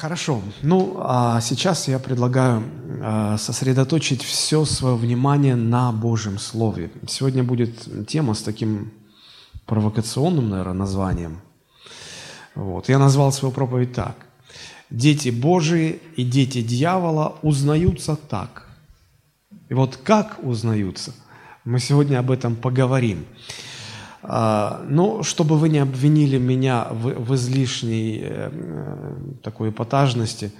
Хорошо. Ну, а сейчас я предлагаю а, сосредоточить все свое внимание на Божьем Слове. Сегодня будет тема с таким провокационным, наверное, названием. Вот. Я назвал свою проповедь так. Дети Божии и дети дьявола узнаются так. И вот как узнаются, мы сегодня об этом поговорим. А, но чтобы вы не обвинили меня в, в излишней э, такой эпатажности,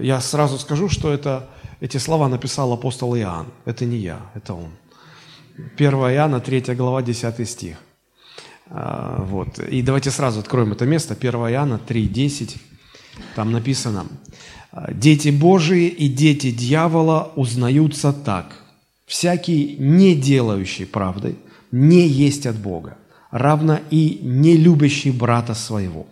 я сразу скажу, что это, эти слова написал апостол Иоанн. Это не я, это он. 1 Иоанна, 3 глава, 10 стих. А, вот. И давайте сразу откроем это место. 1 Иоанна 3, 10. Там написано, «Дети Божии и дети дьявола узнаются так. Всякий, не делающий правды – не есть от Бога, равно и не любящий брата своего.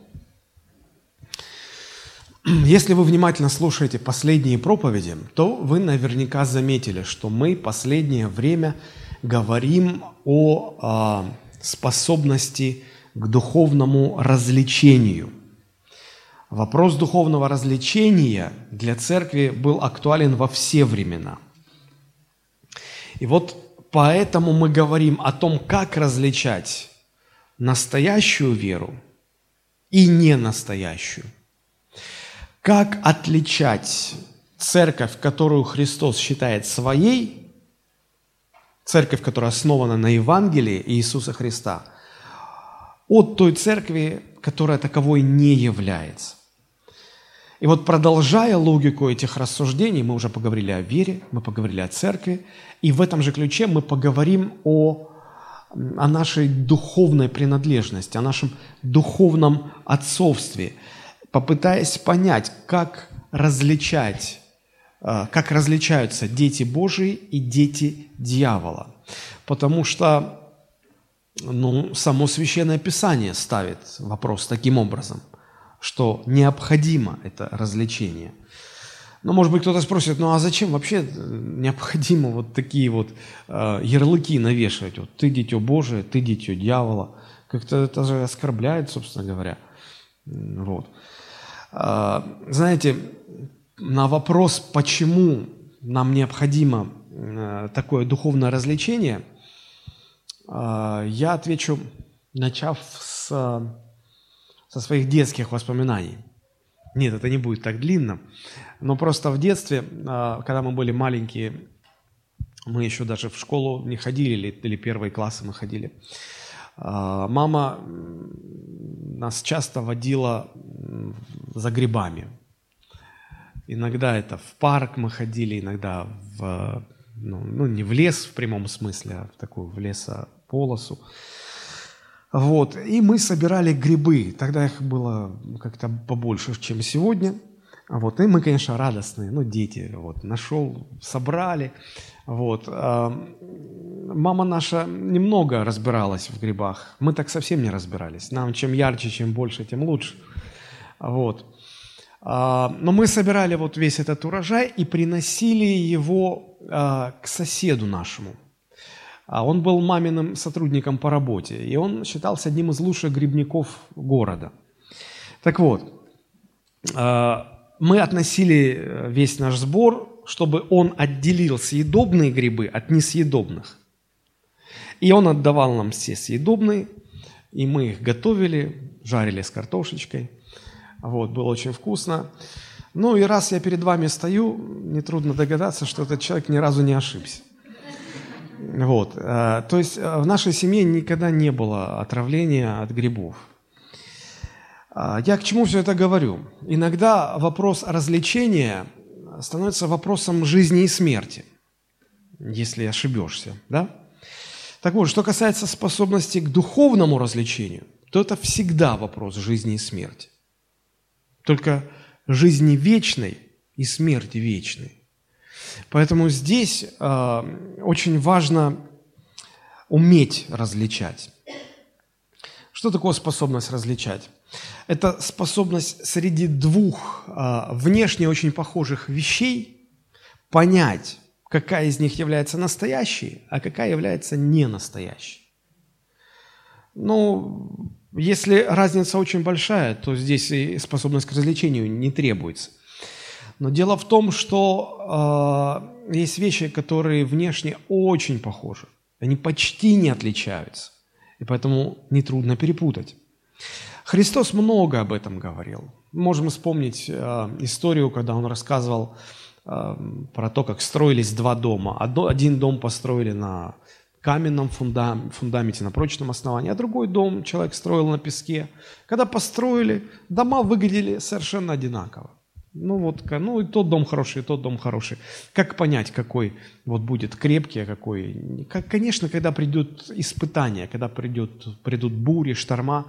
Если вы внимательно слушаете последние проповеди, то вы наверняка заметили, что мы последнее время говорим о а, способности к духовному развлечению. Вопрос духовного развлечения для церкви был актуален во все времена. И вот Поэтому мы говорим о том, как различать настоящую веру и ненастоящую. Как отличать церковь, которую Христос считает своей, церковь, которая основана на Евангелии Иисуса Христа, от той церкви, которая таковой не является. И вот продолжая логику этих рассуждений, мы уже поговорили о вере, мы поговорили о церкви, и в этом же ключе мы поговорим о, о нашей духовной принадлежности, о нашем духовном отцовстве, попытаясь понять, как различать, э, как различаются дети Божии и дети дьявола. Потому что ну, само Священное Писание ставит вопрос таким образом что необходимо это развлечение. Но, может быть, кто-то спросит, ну а зачем вообще необходимо вот такие вот э, ярлыки навешивать? Вот ты дитё Божие, ты дитё дьявола. Как-то это же оскорбляет, собственно говоря. Вот. Э, знаете, на вопрос, почему нам необходимо э, такое духовное развлечение, э, я отвечу, начав с со своих детских воспоминаний. Нет, это не будет так длинно, но просто в детстве, а, когда мы были маленькие, мы еще даже в школу не ходили, или, или первые классы мы ходили. А, мама нас часто водила за грибами. Иногда это в парк мы ходили, иногда в, ну, ну не в лес в прямом смысле, а в такую в лесополосу. Вот. И мы собирали грибы. Тогда их было как-то побольше, чем сегодня. Вот. И мы, конечно, радостные, ну, дети. Вот. Нашел, собрали. Вот. А, мама наша немного разбиралась в грибах. Мы так совсем не разбирались. Нам чем ярче, чем больше, тем лучше. Вот. А, но мы собирали вот весь этот урожай и приносили его а, к соседу нашему – он был маминым сотрудником по работе, и он считался одним из лучших грибников города. Так вот, а, мы относили э, весь наш сбор, чтобы он отделил съедобные грибы от несъедобных. И он отдавал нам все съедобные, и мы их готовили, жарили с картошечкой. Вот, было очень вкусно. Ну и раз я перед вами стою, нетрудно догадаться, что этот человек ни разу не ошибся. Вот. Э, то есть э, в нашей семье никогда не было отравления от грибов. А, я к чему все это говорю? Иногда вопрос развлечения становится вопросом жизни и смерти, если ошибешься, да? Так вот, что касается способности к духовному развлечению, то это всегда вопрос жизни и смерти. Только жизни вечной и смерти вечной. Поэтому здесь э, очень важно уметь различать. Что такое способность различать? Это способность среди двух э, внешне очень похожих вещей понять, какая из них является настоящей, а какая является не настоящей. Ну, если разница очень большая, то здесь и способность к развлечению не требуется. Но дело в том, что э, есть вещи, которые внешне очень похожи. Они почти не отличаются. И поэтому нетрудно перепутать. Христос много об этом говорил. Можем вспомнить э, историю, когда он рассказывал э, про то, как строились два дома. Один дом построили на каменном фундаменте, на прочном основании, а другой дом человек строил на песке. Когда построили, дома выглядели совершенно одинаково. Ну вот, ну и тот дом хороший, и тот дом хороший. Как понять, какой вот будет крепкий, а какой... Как, конечно, когда придут испытания, когда придет, придут бури, шторма,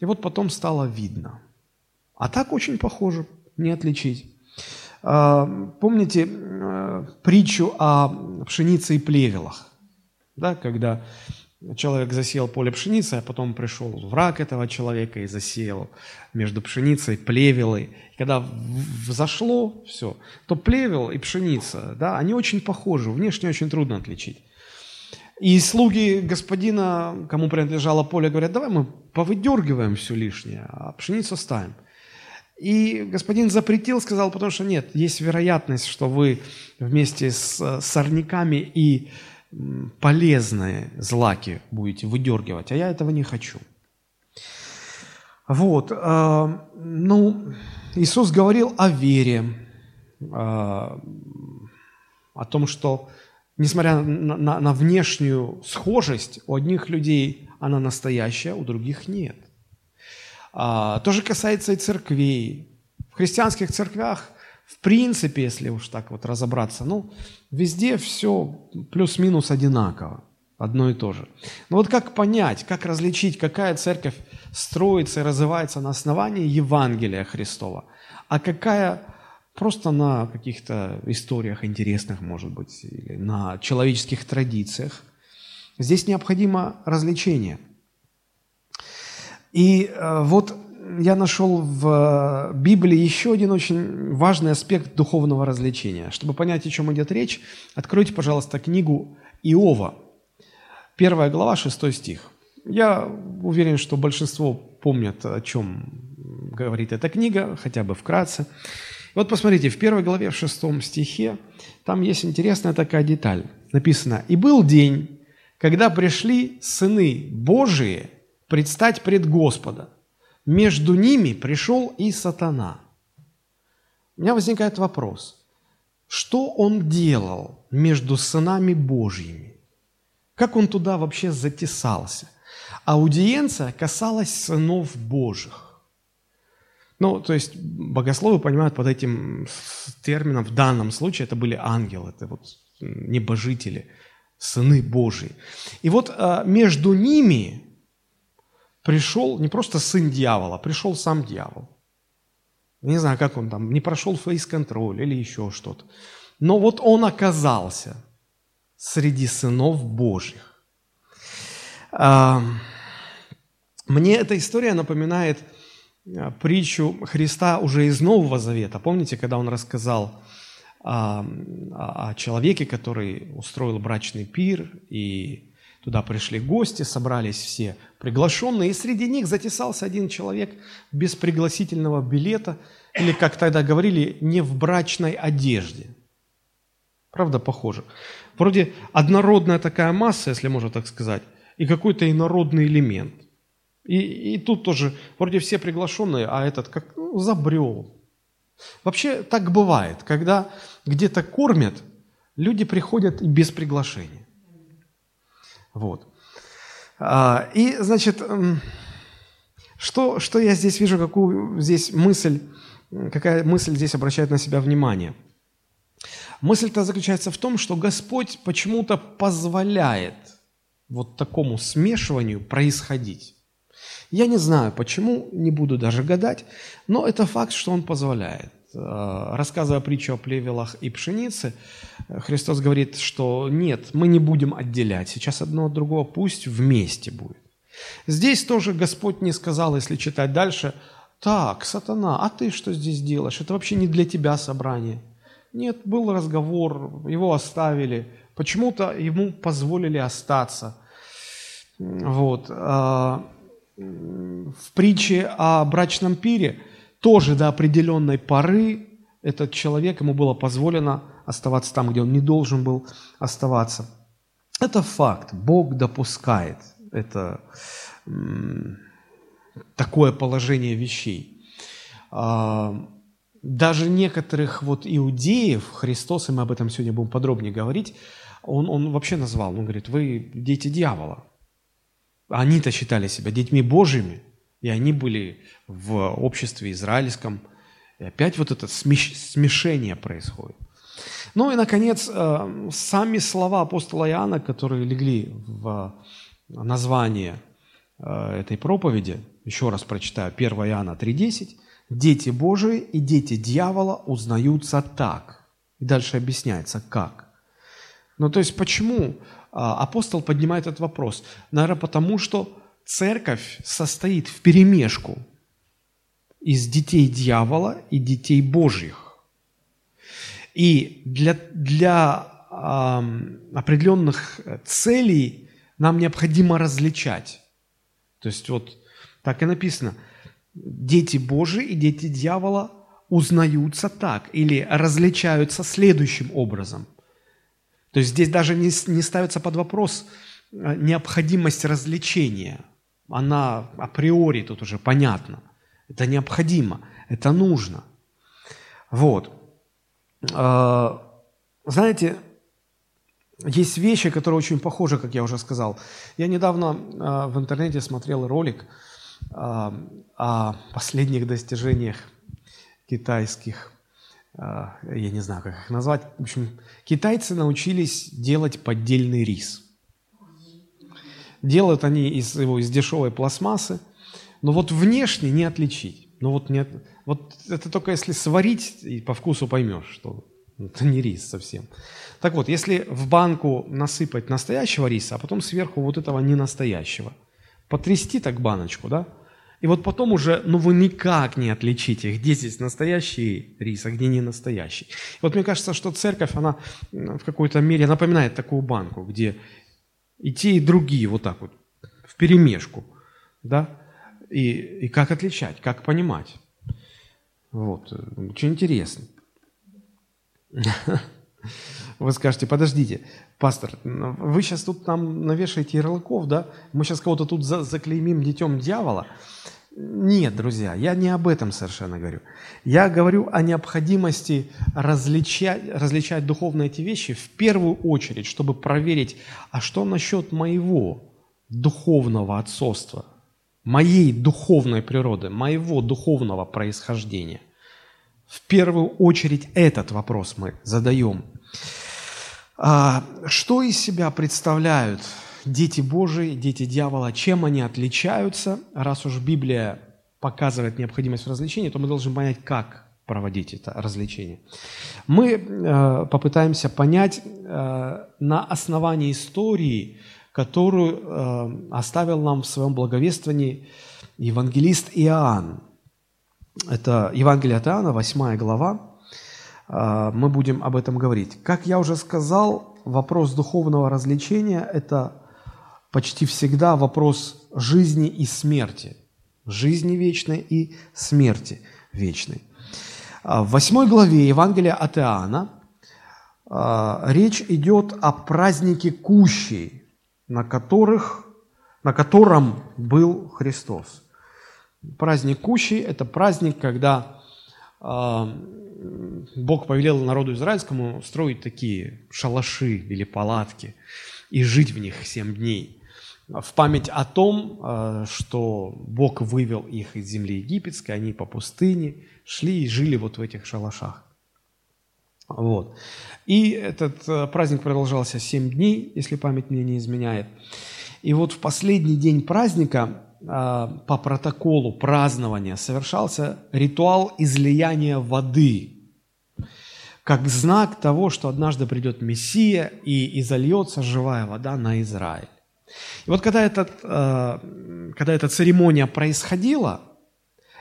и вот потом стало видно. А так очень похоже, не отличить. А, помните э, притчу о пшенице и плевелах? Да, когда человек засеял поле пшеницы, а потом пришел враг этого человека и засеял между пшеницей плевелой. И когда взошло все, то плевел и пшеница, да, они очень похожи, внешне очень трудно отличить. И слуги господина, кому принадлежало поле, говорят, давай мы повыдергиваем все лишнее, а пшеницу ставим. И господин запретил, сказал, потому что нет, есть вероятность, что вы вместе с сорняками и полезные злаки будете выдергивать, а я этого не хочу. Вот, э, ну, Иисус говорил о вере, э, о том, что, несмотря на, на, на внешнюю схожесть, у одних людей она настоящая, у других нет. А, то же касается и церквей. В христианских церквях, в принципе, если уж так вот разобраться, ну, Везде все плюс-минус одинаково, одно и то же. Но вот как понять, как различить, какая церковь строится и развивается на основании Евангелия Христова, а какая просто на каких-то историях интересных, может быть, или на человеческих традициях. Здесь необходимо развлечение. И э, вот я нашел в э, Библии еще один очень важный аспект духовного развлечения. Чтобы понять, о чем идет речь, откройте, пожалуйста, книгу Иова, первая глава, шестой стих. Я уверен, что большинство помнят, о чем говорит эта книга, хотя бы вкратце. Вот посмотрите, в первой главе, в шестом стихе, там есть интересная такая деталь. Написано, «И был день, когда пришли сыны Божии предстать пред Господа, между ними пришел и сатана. У меня возникает вопрос, что он делал между сынами Божьими? Как он туда вообще затесался? Аудиенция касалась сынов Божьих. Ну, то есть богословы понимают под этим термином, в данном случае это были ангелы, это вот небожители, сыны Божьи. И вот а, между ними пришел не просто сын дьявола, пришел сам дьявол. Не знаю, как он там, не прошел фейс-контроль или еще что-то. Но вот он оказался среди сынов Божьих. Мне эта история напоминает а, притчу Христа уже из Нового Завета. Помните, когда он рассказал о человеке, который устроил брачный пир и Туда пришли гости, собрались все приглашенные, и среди них затесался один человек без пригласительного билета, или, как тогда говорили, не в брачной одежде. Правда, похоже. Вроде однородная такая масса, если можно так сказать, и какой-то инородный элемент. И, и тут тоже вроде все приглашенные, а этот как ну, забрел. Вообще так бывает, когда где-то кормят, люди приходят без приглашения. Вот. А, и, значит, что, что я здесь вижу, какую здесь мысль, какая мысль здесь обращает на себя внимание? Мысль-то заключается в том, что Господь почему-то позволяет вот такому смешиванию происходить. Я не знаю почему, не буду даже гадать, но это факт, что Он позволяет. Э, рассказывая притчу о плевелах и пшенице, Христос говорит, что нет, мы не будем отделять. Сейчас одно от другого пусть вместе будет. Здесь тоже Господь не сказал, если читать дальше, так, сатана, а ты что здесь делаешь? Это вообще не для тебя собрание. Нет, был разговор, его оставили. Почему-то ему позволили остаться. Вот. А, в притче о брачном пире тоже до определенной поры этот человек, ему было позволено оставаться там, где он не должен был оставаться. Это факт. Бог допускает это такое положение вещей. А, даже некоторых вот иудеев, Христос, и мы об этом сегодня будем подробнее говорить, он, он вообще назвал, он говорит, вы дети дьявола. Они-то считали себя детьми Божьими, и они были в обществе израильском. И опять вот это смешение происходит. Ну и, наконец, э, сами слова апостола Иоанна, которые легли в название э, этой проповеди, еще раз прочитаю, 1 Иоанна 3,10, «Дети Божии и дети дьявола узнаются так». И дальше объясняется, как. Ну, то есть, почему апостол поднимает этот вопрос? Наверное, потому что церковь состоит в перемешку из детей дьявола и детей Божьих. И для, для э, определенных целей нам необходимо различать. То есть вот так и написано. Дети Божии и дети дьявола узнаются так или различаются следующим образом – то есть здесь даже не, не ставится под вопрос необходимость развлечения. Она априори тут уже понятна. Это необходимо, это нужно. Вот. Э, знаете, есть вещи, которые очень похожи, как я уже сказал. Я недавно э, в интернете смотрел ролик о последних достижениях китайских я не знаю, как их назвать. В общем, китайцы научились делать поддельный рис. Делают они из его из дешевой пластмассы, но вот внешне не отличить. Ну вот, нет, вот это только если сварить, и по вкусу поймешь, что это не рис совсем. Так вот, если в банку насыпать настоящего риса, а потом сверху вот этого ненастоящего, потрясти так баночку, да, и вот потом уже, ну вы никак не отличите, где здесь настоящий рис, а где не настоящий. Вот мне кажется, что церковь, она в какой-то мере напоминает такую банку, где и те, и другие вот так вот, в перемешку, да, и, и как отличать, как понимать. Вот, очень интересно. Вы скажете, подождите, пастор, вы сейчас тут нам навешаете ярлыков, да? Мы сейчас кого-то тут за заклеймим детем дьявола. Нет, друзья, я не об этом совершенно говорю. Я говорю о необходимости различать, различать духовные эти вещи в первую очередь, чтобы проверить, а что насчет моего духовного отцовства, моей духовной природы, моего духовного происхождения. В первую очередь этот вопрос мы задаем. А, что из себя представляют дети Божии, дети дьявола, чем они отличаются? Раз уж Библия показывает необходимость в развлечении, то мы должны понять, как проводить это развлечение. Мы э, попытаемся понять э, на основании истории, которую э, оставил нам в своем благовествовании евангелист Иоанн. Это Евангелие от Иоанна, 8 глава, а, мы будем об этом говорить. Как я уже сказал, вопрос духовного развлечения – это почти всегда вопрос жизни и смерти. Жизни вечной и смерти вечной. А, в восьмой главе Евангелия от Иоанна а, речь идет о празднике Кущей, на, которых, на котором был Христос. Праздник Кущей – это праздник, когда Бог повелел народу израильскому строить такие шалаши или палатки и жить в них семь дней. В память о том, э, что Бог вывел их из земли египетской, они по пустыне шли и жили вот в этих шалашах. Вот. И этот э, праздник продолжался семь дней, если память мне не изменяет. И вот в последний день праздника а, по протоколу празднования совершался ритуал излияния воды, как знак того, что однажды придет Мессия и изольется живая вода на Израиль. И вот когда, этот, а, когда эта церемония происходила,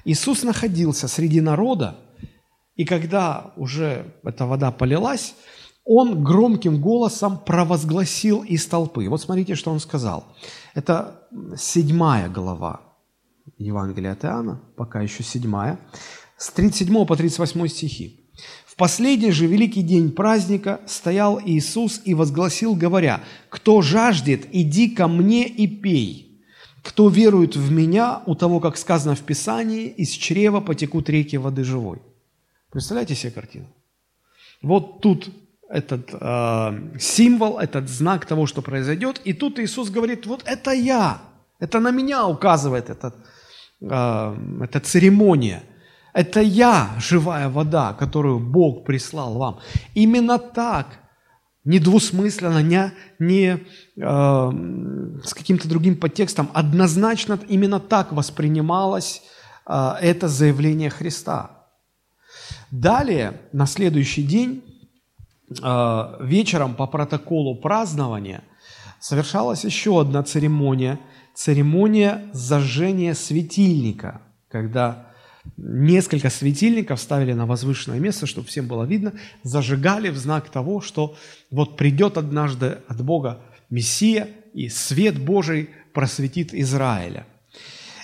Иисус находился среди народа, и когда уже эта вода полилась, он громким голосом провозгласил из толпы. Вот смотрите, что он сказал. Это седьмая глава Евангелия от Иоанна, пока еще седьмая, с 37 по 38 стихи. «В последний же великий день праздника стоял Иисус и возгласил, говоря, «Кто жаждет, иди ко мне и пей. Кто верует в Меня, у того, как сказано в Писании, из чрева потекут реки воды живой». Представляете себе картину? Вот тут этот э, символ, этот знак того, что произойдет. И тут Иисус говорит, вот это я, это на меня указывает этот, э, эта церемония. Это я, живая вода, которую Бог прислал вам. Именно так, недвусмысленно, не, не э, с каким-то другим подтекстом, однозначно именно так воспринималось э, это заявление Христа. Далее, на следующий день, Э, вечером по протоколу празднования совершалась еще одна церемония, церемония зажжения светильника, когда несколько светильников ставили на возвышенное место, чтобы всем было видно, зажигали в знак того, что вот придет однажды от Бога Мессия, и свет Божий просветит Израиля.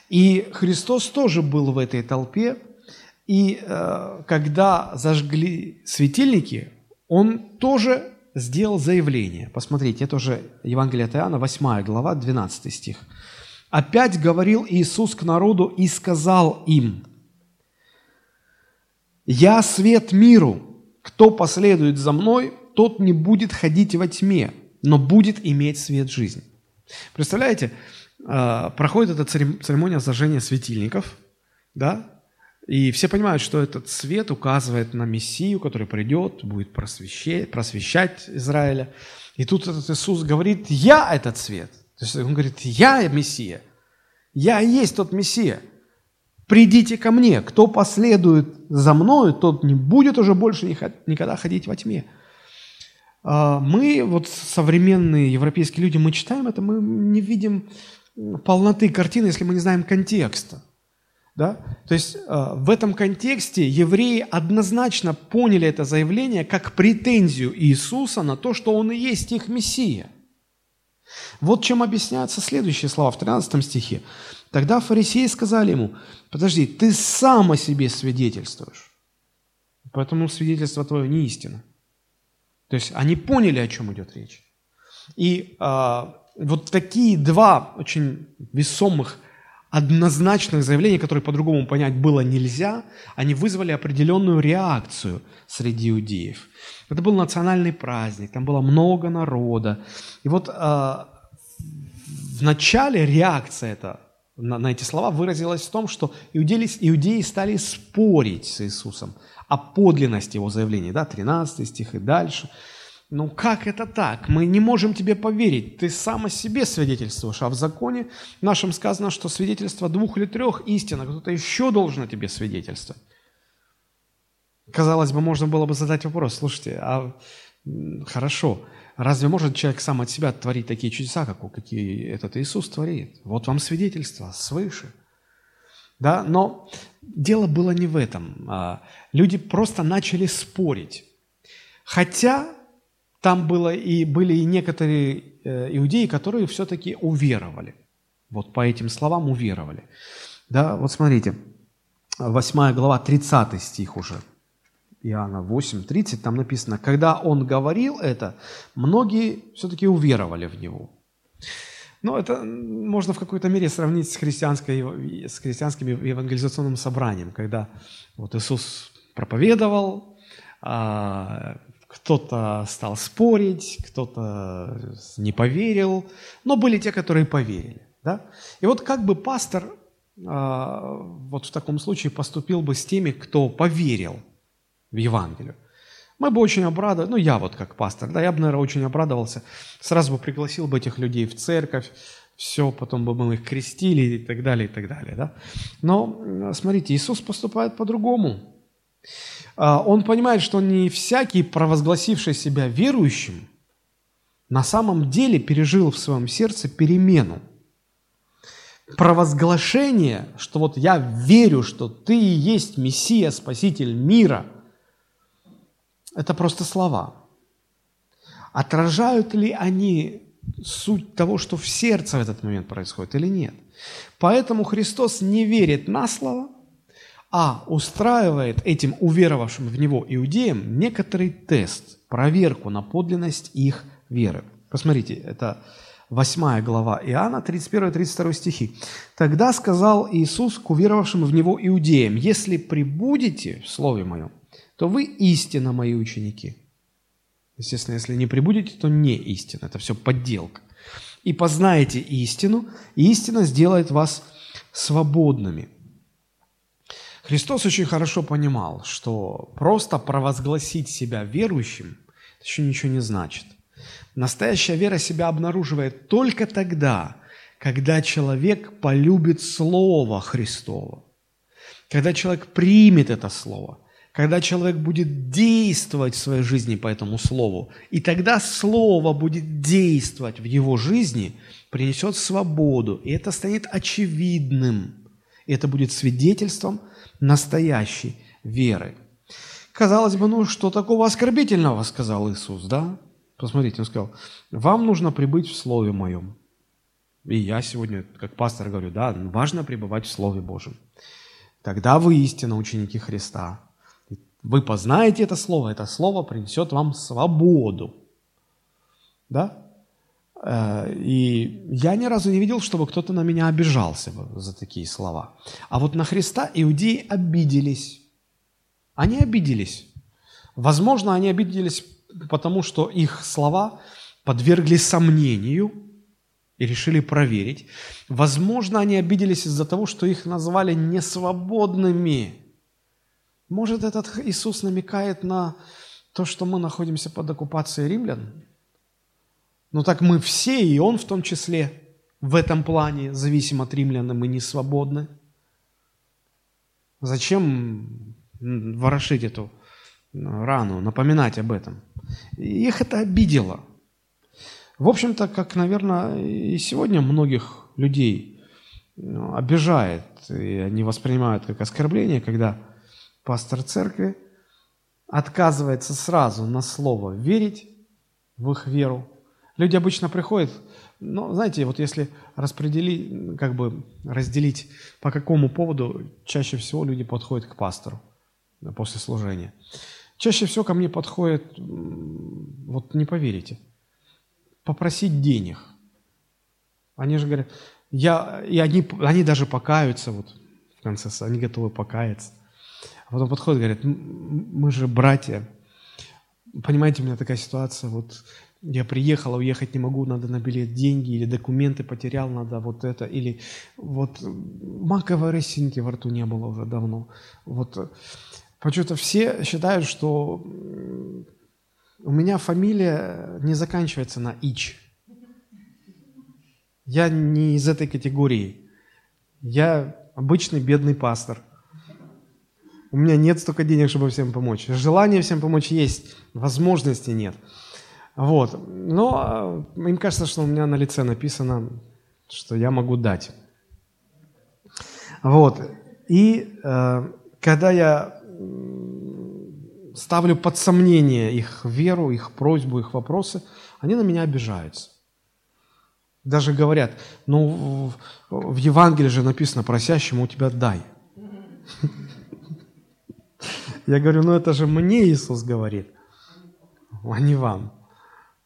И Христос тоже был в этой толпе, и э, когда зажгли светильники, он тоже сделал заявление. Посмотрите, это уже Евангелие от Иоанна, 8 глава, 12 стих. «Опять говорил Иисус к народу и сказал им, «Я свет миру, кто последует за мной, тот не будет ходить во тьме, но будет иметь свет жизни». Представляете, а, проходит эта церемония зажжения светильников, да, и все понимают, что этот свет указывает на Мессию, который придет, будет просвещать, просвещать Израиля. И тут этот Иисус говорит, я этот свет. То есть он говорит, я Мессия. Я и есть тот Мессия. Придите ко мне. Кто последует за мною, тот не будет уже больше никогда ходить во тьме. А, мы, вот современные европейские люди, мы читаем это, мы не видим полноты картины, если мы не знаем контекста. Да? То есть э, в этом контексте евреи однозначно поняли это заявление как претензию Иисуса на то, что Он и есть их Мессия. Вот чем объясняются следующие слова в 13 стихе. Тогда фарисеи сказали ему, подожди, ты сам о себе свидетельствуешь, поэтому свидетельство твое не истина. То есть они поняли, о чем идет речь. И а, вот такие два очень весомых однозначных заявлений, которые по-другому понять было нельзя, они вызвали определенную реакцию среди иудеев. Это был национальный праздник, там было много народа. И вот э, в начале реакция эта, на, на эти слова выразилась в том, что иудеи, иудеи стали спорить с Иисусом о подлинности его заявлений, да, 13 стих и дальше – ну как это так? Мы не можем тебе поверить. Ты сам о себе свидетельствуешь, а в законе нашем сказано, что свидетельство двух или трех истина. Кто-то еще должен о тебе свидетельствовать. Казалось бы, можно было бы задать вопрос, слушайте, а хорошо, разве может человек сам от себя творить такие чудеса, как, какие этот Иисус творит? Вот вам свидетельство свыше. Да, но дело было не в этом. А, люди просто начали спорить. Хотя там было и, были и некоторые э, иудеи, которые все-таки уверовали. Вот по этим словам уверовали. Да, вот смотрите, 8 глава, 30 стих уже. Иоанна 8, 30, там написано, когда он говорил это, многие все-таки уверовали в него. Но это можно в какой-то мере сравнить с, христианской, с христианским евангелизационным собранием, когда вот Иисус проповедовал, а, кто-то стал спорить, кто-то не поверил, но были те, которые поверили. Да? И вот как бы пастор э, вот в таком случае поступил бы с теми, кто поверил в Евангелие. Мы бы очень обрадовались, ну я вот как пастор, да, я бы, наверное, очень обрадовался, сразу бы пригласил бы этих людей в церковь, все, потом бы мы их крестили и так далее, и так далее, да. Но, смотрите, Иисус поступает по-другому. А, он понимает, что не всякий, провозгласивший себя верующим, на самом деле пережил в своем сердце перемену. Провозглашение, что вот я верю, что ты и есть Мессия, Спаситель мира, это просто слова. отражают ли они суть того, что в сердце в этот момент происходит или нет. Поэтому Христос не верит на слово, а устраивает этим уверовавшим в Него иудеям некоторый тест, проверку на подлинность их веры. Посмотрите, это 8 глава Иоанна, 31-32 стихи. «Тогда сказал Иисус к уверовавшим в Него иудеям, «Если прибудете в Слове Моем, то вы истинно мои ученики». Естественно, если не прибудете, то не истина, это все подделка. «И познаете истину, и истина сделает вас свободными». Христос очень хорошо понимал, что просто провозгласить себя верующим еще ничего не значит. Настоящая вера себя обнаруживает только тогда, когда человек полюбит Слово Христово, когда человек примет это Слово, когда человек будет действовать в своей жизни по этому Слову, и тогда Слово будет действовать в его жизни, принесет свободу, и это станет очевидным. И это будет свидетельством настоящей веры. Казалось бы, ну что такого оскорбительного, сказал Иисус, да? Посмотрите, он сказал, вам нужно прибыть в Слове Моем. И я сегодня, как пастор, говорю, да, важно пребывать в Слове Божьем. Тогда вы истинно ученики Христа. Вы познаете это Слово, это Слово принесет вам свободу. Да? Э, и я ни разу не видел, чтобы кто-то на меня обижался за такие слова. А вот на Христа иудеи обиделись. Они обиделись. Возможно, они обиделись потому что их слова подвергли сомнению и решили проверить. Возможно, они обиделись из-за того, что их назвали несвободными. Может, этот Иисус намекает на то, что мы находимся под оккупацией римлян? Ну так мы все, и он в том числе, в этом плане, зависим от римлян, мы не свободны. Зачем ворошить эту рану, напоминать об этом? Их это обидело. В общем-то, как, наверное, и сегодня многих людей ну, обижает, и они воспринимают как оскорбление, когда пастор церкви отказывается сразу на слово верить в их веру. Люди обычно приходят, ну, знаете, вот если распределить, как бы разделить, по какому поводу чаще всего люди подходят к пастору после служения. Чаще всего ко мне подходит, вот не поверите, попросить денег. Они же говорят, я, и они, они даже покаются, вот в конце, они готовы покаяться. А потом подходят и говорят, мы же братья, понимаете, у меня такая ситуация, вот я приехал, а уехать не могу, надо на билет деньги, или документы потерял, надо вот это, или вот маковой росинки во рту не было уже давно. Вот Почему-то все считают, что у меня фамилия не заканчивается на «ич». Я не из этой категории. Я обычный бедный пастор. У меня нет столько денег, чтобы всем помочь. Желание всем помочь есть, возможности нет. Вот. Но э, им кажется, что у меня на лице написано, что я могу дать. Вот. И э, когда я ставлю под сомнение их веру, их просьбу, их вопросы, они на меня обижаются. Даже говорят, ну в Евангелии же написано, просящему у тебя дай. Я говорю, ну это же мне Иисус говорит, а не вам.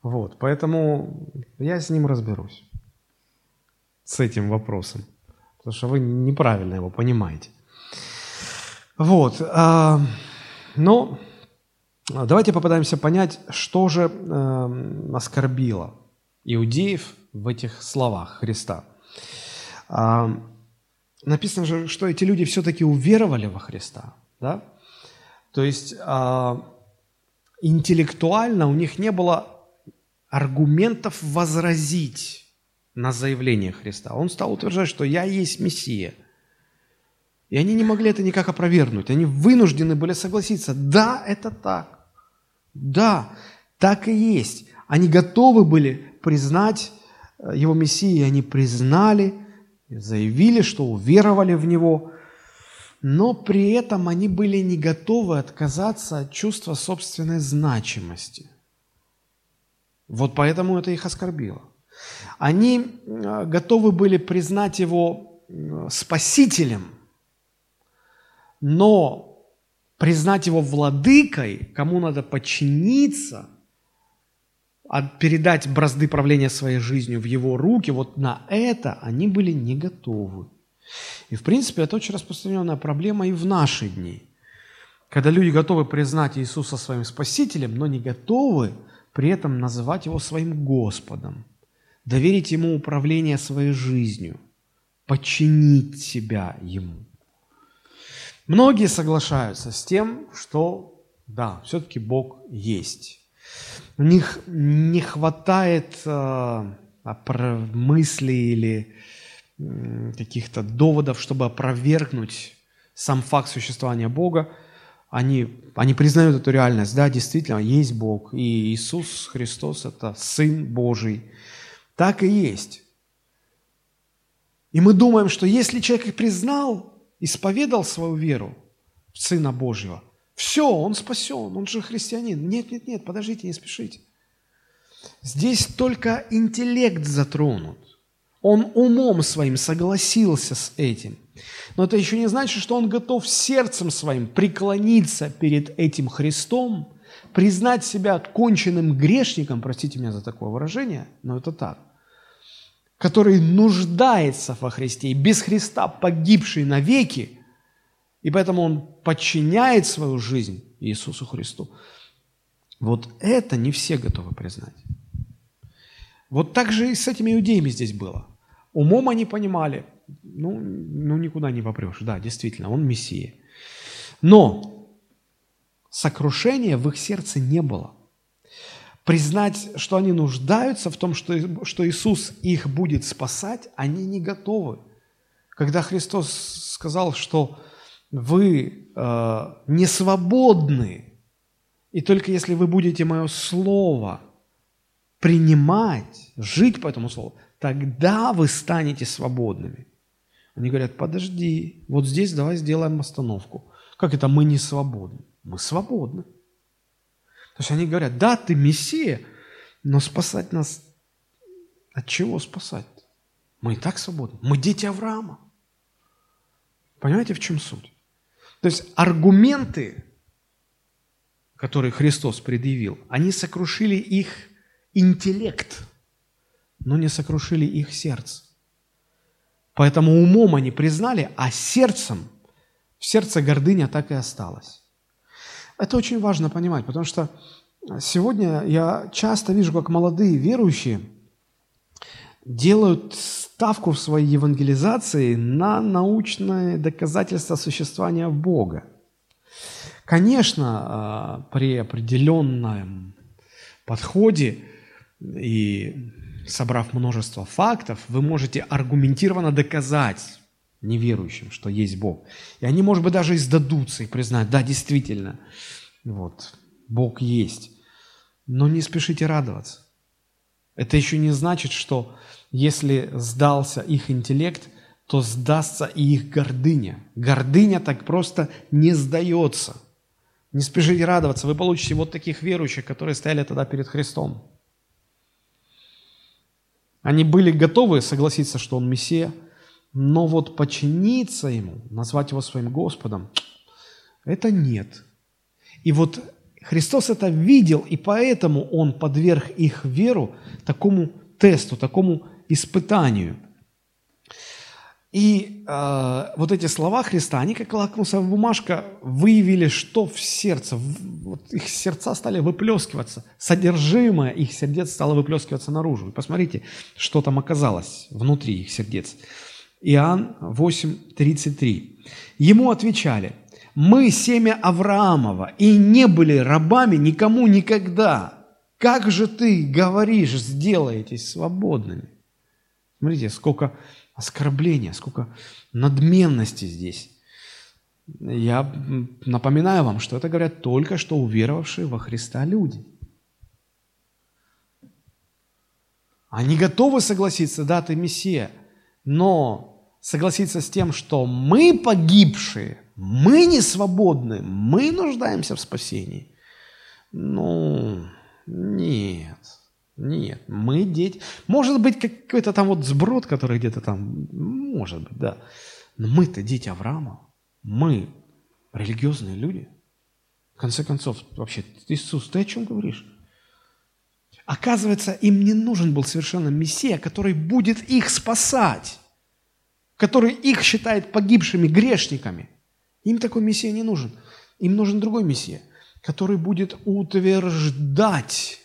Вот, поэтому я с ним разберусь, с этим вопросом, потому что вы неправильно его понимаете. Вот. А, ну, давайте попытаемся понять, что же э, оскорбило иудеев в этих словах Христа. А, написано же, что эти люди все-таки уверовали во Христа. Да? То есть а, интеллектуально у них не было аргументов возразить на заявление Христа. Он стал утверждать, что «я есть Мессия». И они не могли это никак опровергнуть. Они вынуждены были согласиться. Да, это так. Да, так и есть. Они готовы были признать э, его Мессией. Они признали, заявили, что уверовали в него. Но при этом они были не готовы отказаться от чувства собственной значимости. Вот поэтому это их оскорбило. Они готовы были признать его спасителем, но признать его владыкой, кому надо подчиниться, передать бразды правления своей жизнью в его руки, вот на это они были не готовы. И, в принципе, это очень распространенная проблема и в наши дни. Когда люди готовы признать Иисуса своим Спасителем, но не готовы при этом называть Его своим Господом, доверить Ему управление своей жизнью, подчинить себя Ему. Многие соглашаются с тем, что да, все-таки Бог есть. У них не хватает э, мыслей или каких-то доводов, чтобы опровергнуть сам факт существования Бога они, они признают эту реальность. Да, действительно, есть Бог, и Иисус Христос – это Сын Божий. Так и есть. И мы думаем, что если человек признал, исповедал свою веру в Сына Божьего, все, он спасен, он же христианин. Нет, нет, нет, подождите, не спешите. Здесь только интеллект затронут. Он умом своим согласился с этим – но это еще не значит, что он готов сердцем своим преклониться перед этим Христом, признать себя конченным грешником, простите меня за такое выражение, но это так, который нуждается во Христе и без Христа погибший навеки, и поэтому он подчиняет свою жизнь Иисусу Христу. Вот это не все готовы признать. Вот так же и с этими иудеями здесь было. Умом они понимали – ну, ну никуда не попрешь. Да, действительно, он Мессия. Но сокрушения в их сердце не было. Признать, что они нуждаются в том, что, что Иисус их будет спасать, они не готовы. Когда Христос сказал, что вы э, не свободны, и только если вы будете мое слово принимать, жить по этому слову, тогда вы станете свободными. Они говорят, подожди, вот здесь давай сделаем остановку. Как это мы не свободны? Мы свободны. То есть они говорят, да, ты Мессия, но спасать нас от чего спасать? Мы и так свободны. Мы дети Авраама. Понимаете, в чем суть? То есть аргументы, которые Христос предъявил, они сокрушили их интеллект, но не сокрушили их сердце. Поэтому умом они признали, а сердцем, в сердце гордыня так и осталась. Это очень важно понимать, потому что сегодня я часто вижу, как молодые верующие делают ставку в своей евангелизации на научное доказательство существования Бога. Конечно, а, при определенном подходе и собрав множество фактов, вы можете аргументированно доказать неверующим, что есть Бог. И они, может быть, даже издадутся и признают, да, действительно, вот, Бог есть. Но не спешите радоваться. Это еще не значит, что если сдался их интеллект, то сдастся и их гордыня. Гордыня так просто не сдается. Не спешите радоваться, вы получите вот таких верующих, которые стояли тогда перед Христом. Они были готовы согласиться, что он Мессия, но вот подчиниться ему, назвать его своим Господом, это нет. И вот Христос это видел, и поэтому Он подверг их веру такому тесту, такому испытанию – и э, вот эти слова Христа, они как лакмусовая бумажка выявили, что в сердце. Вот их сердца стали выплескиваться. Содержимое их сердец стало выплескиваться наружу. И посмотрите, что там оказалось внутри их сердец. Иоанн 8:33. Ему отвечали, мы семя Авраамова и не были рабами никому никогда. Как же ты говоришь, сделаетесь свободными? Смотрите, сколько оскорбления, сколько надменности здесь. Я напоминаю вам, что это говорят только что уверовавшие во Христа люди. Они готовы согласиться, да, ты Мессия, но согласиться с тем, что мы погибшие, мы не свободны, мы нуждаемся в спасении. Ну, нет. Нет, мы дети. Может быть, какой-то там вот сброд, который где-то там, может быть, да. Но мы-то дети Авраама. Мы религиозные люди. В конце концов, вообще, Иисус, ты о чем говоришь? Оказывается, им не нужен был совершенно Мессия, который будет их спасать, который их считает погибшими грешниками. Им такой Мессия не нужен. Им нужен другой Мессия, который будет утверждать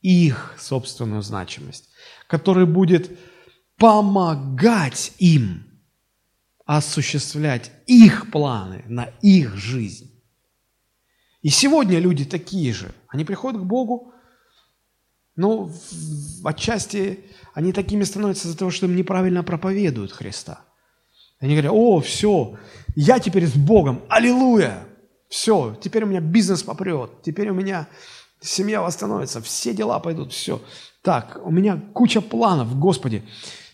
их собственную значимость, который будет помогать им осуществлять их планы на их жизнь. И сегодня люди такие же. Они приходят к Богу, но отчасти они такими становятся из-за того, что им неправильно проповедуют Христа. Они говорят, о, все, я теперь с Богом, аллилуйя, все, теперь у меня бизнес попрет, теперь у меня семья восстановится, все дела пойдут, все. Так, у меня куча планов, Господи,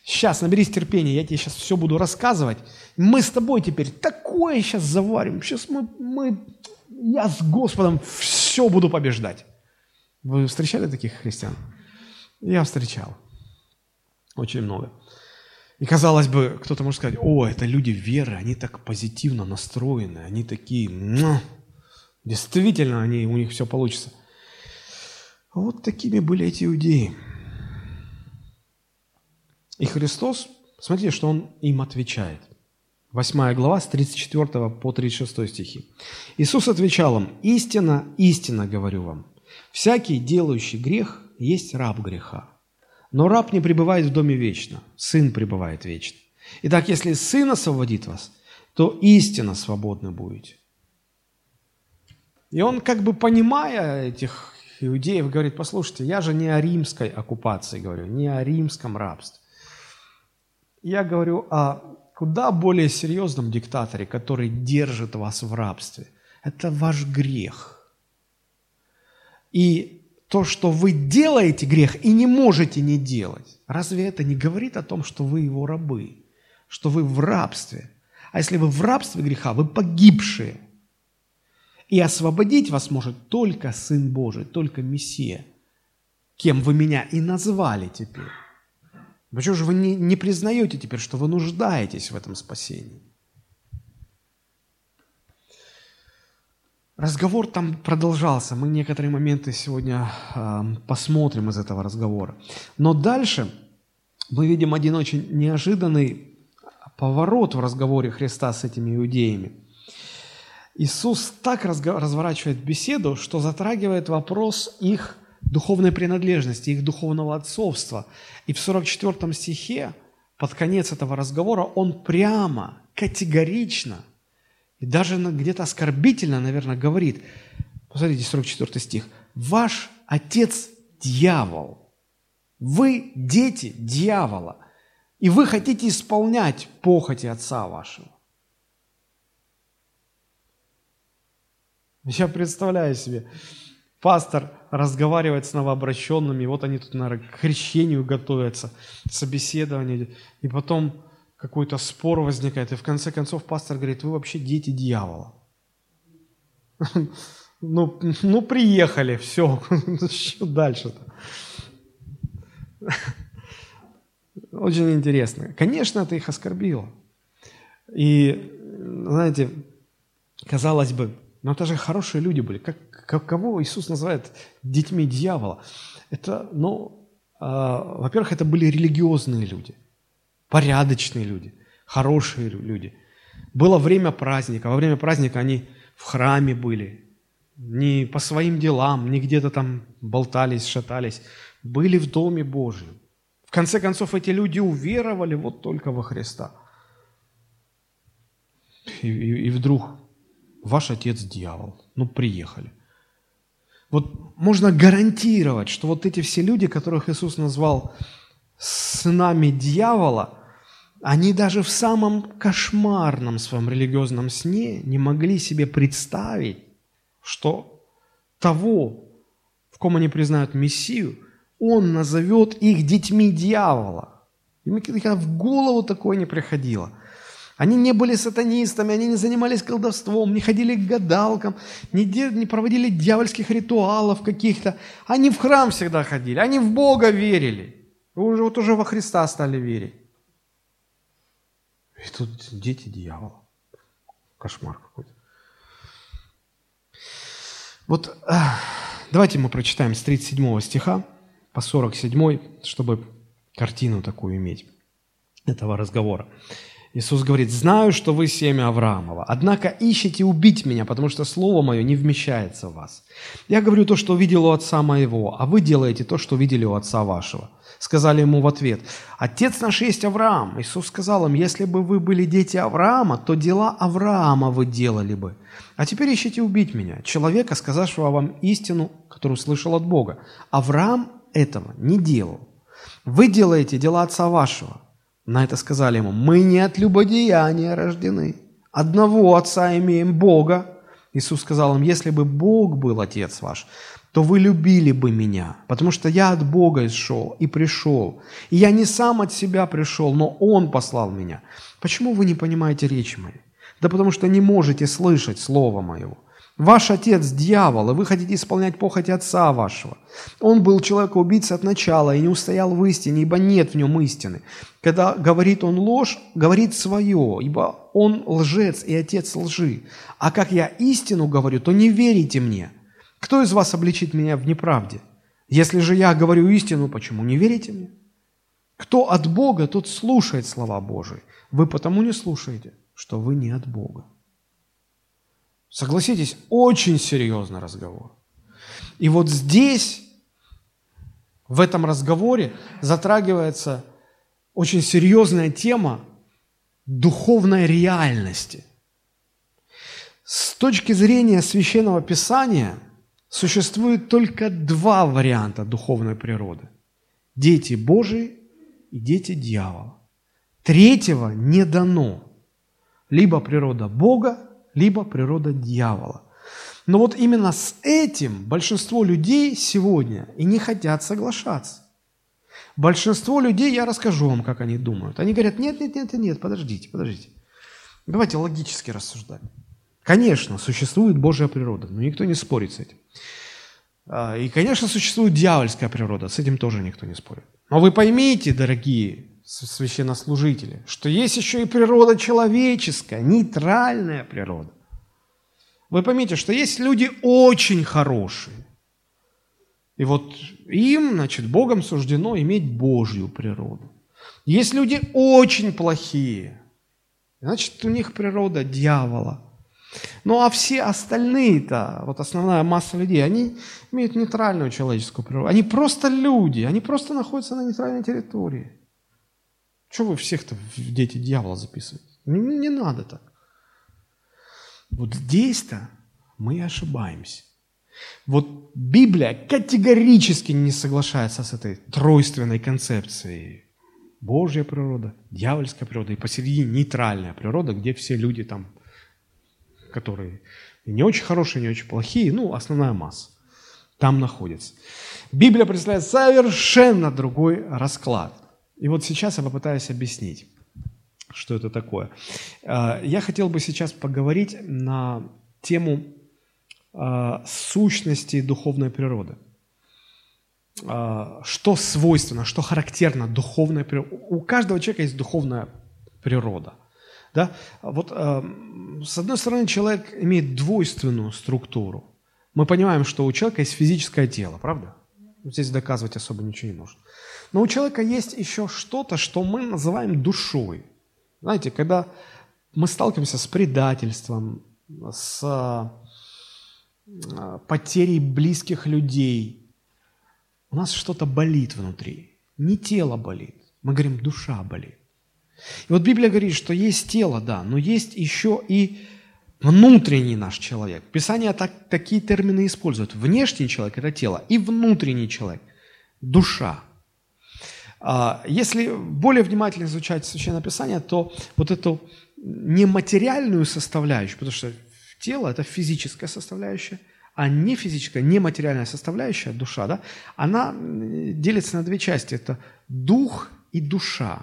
сейчас наберись терпения, я тебе сейчас все буду рассказывать. Мы с тобой теперь такое сейчас заварим, сейчас мы, мы я с Господом все буду побеждать. Вы встречали таких христиан? Я встречал. Очень много. И казалось бы, кто-то может сказать, о, это люди веры, они так позитивно настроены, они такие, ну, действительно, они, у них все получится. Вот такими были эти иудеи. И Христос, смотрите, что Он им отвечает. 8 глава с 34 по 36 стихи. Иисус отвечал им, «Истина, истина говорю вам, Всякий, делающий грех, есть раб греха. Но раб не пребывает в доме вечно, сын пребывает вечно. Итак, если сын освободит вас, то истинно свободны будете. И он, как бы понимая этих иудеев, говорит, послушайте, я же не о римской оккупации говорю, не о римском рабстве. Я говорю о куда более серьезном диктаторе, который держит вас в рабстве. Это ваш грех. И то, что вы делаете грех и не можете не делать, разве это не говорит о том, что вы его рабы, что вы в рабстве? А если вы в рабстве греха, вы погибшие. И освободить вас может только Сын Божий, только Мессия, кем вы меня и назвали теперь. Почему же вы не, не признаете теперь, что вы нуждаетесь в этом спасении? Разговор там продолжался. Мы некоторые моменты сегодня э, посмотрим из этого разговора. Но дальше мы видим один очень неожиданный поворот в разговоре Христа с этими иудеями. Иисус так разворачивает беседу, что затрагивает вопрос их духовной принадлежности, их духовного отцовства. И в 44 стихе, под конец этого разговора, он прямо, категорично – и даже где-то оскорбительно, наверное, говорит, посмотрите, 44 стих, «Ваш отец – дьявол, вы – дети дьявола, и вы хотите исполнять похоти отца вашего». Я представляю себе, пастор разговаривает с новообращенными, вот они тут, наверное, к крещению готовятся, собеседование, и потом какой-то спор возникает, и в конце концов пастор говорит, вы вообще дети дьявола. Ну, ну приехали, все, что дальше-то? Очень интересно. Конечно, это их оскорбило. И, знаете, казалось бы, но это же хорошие люди были. Как, как, кого Иисус называет детьми дьявола? Это, ну, э, во-первых, это были религиозные люди порядочные люди, хорошие люди. Было время праздника. Во время праздника они в храме были. Не по своим делам, не где-то там болтались, шатались. Были в Доме Божьем. В конце концов, эти люди уверовали вот только во Христа. И, и, и вдруг ваш отец дьявол. Ну, приехали. Вот можно гарантировать, что вот эти все люди, которых Иисус назвал сынами дьявола – они даже в самом кошмарном своем религиозном сне не могли себе представить, что того, в ком они признают Мессию, он назовет их детьми дьявола. Им никогда в голову такое не приходило. Они не были сатанистами, они не занимались колдовством, не ходили к гадалкам, не, де, не проводили дьявольских ритуалов каких-то. Они в храм всегда ходили, они в Бога верили. Уже, вот уже во Христа стали верить. И тут дети дьявола. Кошмар какой-то. Вот давайте мы прочитаем с 37 стиха по 47, чтобы картину такую иметь этого разговора. Иисус говорит, знаю, что вы семя Авраамова, однако ищите убить меня, потому что слово мое не вмещается в вас. Я говорю то, что видел у отца моего, а вы делаете то, что видели у отца вашего. Сказали ему в ответ, отец наш есть Авраам. Иисус сказал им, если бы вы были дети Авраама, то дела Авраама вы делали бы. А теперь ищите убить меня, человека, сказавшего вам истину, которую слышал от Бога. Авраам этого не делал. Вы делаете дела отца вашего. На это сказали ему, мы не от любодеяния рождены. Одного отца имеем Бога. Иисус сказал им, если бы Бог был отец ваш, то вы любили бы меня, потому что я от Бога шел и пришел. И я не сам от себя пришел, но Он послал меня. Почему вы не понимаете речи моей? Да потому что не можете слышать Слово Моего. Ваш отец – дьявол, и вы хотите исполнять похоть отца вашего. Он был человекоубийцей от начала и не устоял в истине, ибо нет в нем истины. Когда говорит он ложь, говорит свое, ибо он лжец и отец лжи. А как я истину говорю, то не верите мне. Кто из вас обличит меня в неправде? Если же я говорю истину, почему не верите мне? Кто от Бога, тот слушает слова Божии. Вы потому не слушаете, что вы не от Бога. Согласитесь, очень серьезный разговор. И вот здесь, в этом разговоре, затрагивается очень серьезная тема духовной реальности. С точки зрения священного писания существует только два варианта духовной природы. Дети Божии и дети дьявола. Третьего не дано. Либо природа Бога, либо природа дьявола. Но вот именно с этим большинство людей сегодня и не хотят соглашаться. Большинство людей, я расскажу вам, как они думают. Они говорят, нет, нет, нет, нет, подождите, подождите. Давайте логически рассуждать. Конечно, существует Божья природа, но никто не спорит с этим. А, и, конечно, существует дьявольская природа, с этим тоже никто не спорит. Но вы поймите, дорогие священнослужители, что есть еще и природа человеческая, нейтральная природа. Вы поймите, что есть люди очень хорошие. И вот им, значит, Богом суждено иметь Божью природу. Есть люди очень плохие. Значит, у них природа дьявола. Ну а все остальные-то, вот основная масса людей, они имеют нейтральную человеческую природу. Они просто люди, они просто находятся на нейтральной территории. Чего вы всех-то в дети дьявола записываете? Не, не надо так. Вот здесь-то мы ошибаемся. Вот Библия категорически не соглашается с этой тройственной концепцией. Божья природа, дьявольская природа и посередине нейтральная природа, где все люди там, которые не очень хорошие, не очень плохие, ну, основная масса там находится. Библия представляет совершенно другой расклад. И вот сейчас я попытаюсь объяснить, что это такое. Э, я хотел бы сейчас поговорить на тему э, сущности духовной природы. Э, что свойственно, что характерно духовной природе. У каждого человека есть духовная природа. Да? Вот, с одной стороны, человек имеет двойственную структуру. Мы понимаем, что у человека есть физическое тело, правда? Здесь доказывать особо ничего не нужно. Но у человека есть еще что-то, что мы называем душой. Знаете, когда мы сталкиваемся с предательством, с э, потерей близких людей, у нас что-то болит внутри. Не тело болит, мы говорим, душа болит. И вот Библия говорит, что есть тело, да, но есть еще и внутренний наш человек. Писание так, такие термины использует. Внешний человек – это тело, и внутренний человек – душа. А, если более внимательно изучать Священное Писание, то вот эту нематериальную составляющую, потому что тело – это физическая составляющая, а не физическая, нематериальная составляющая, душа, да, она делится на две части. Это дух и душа.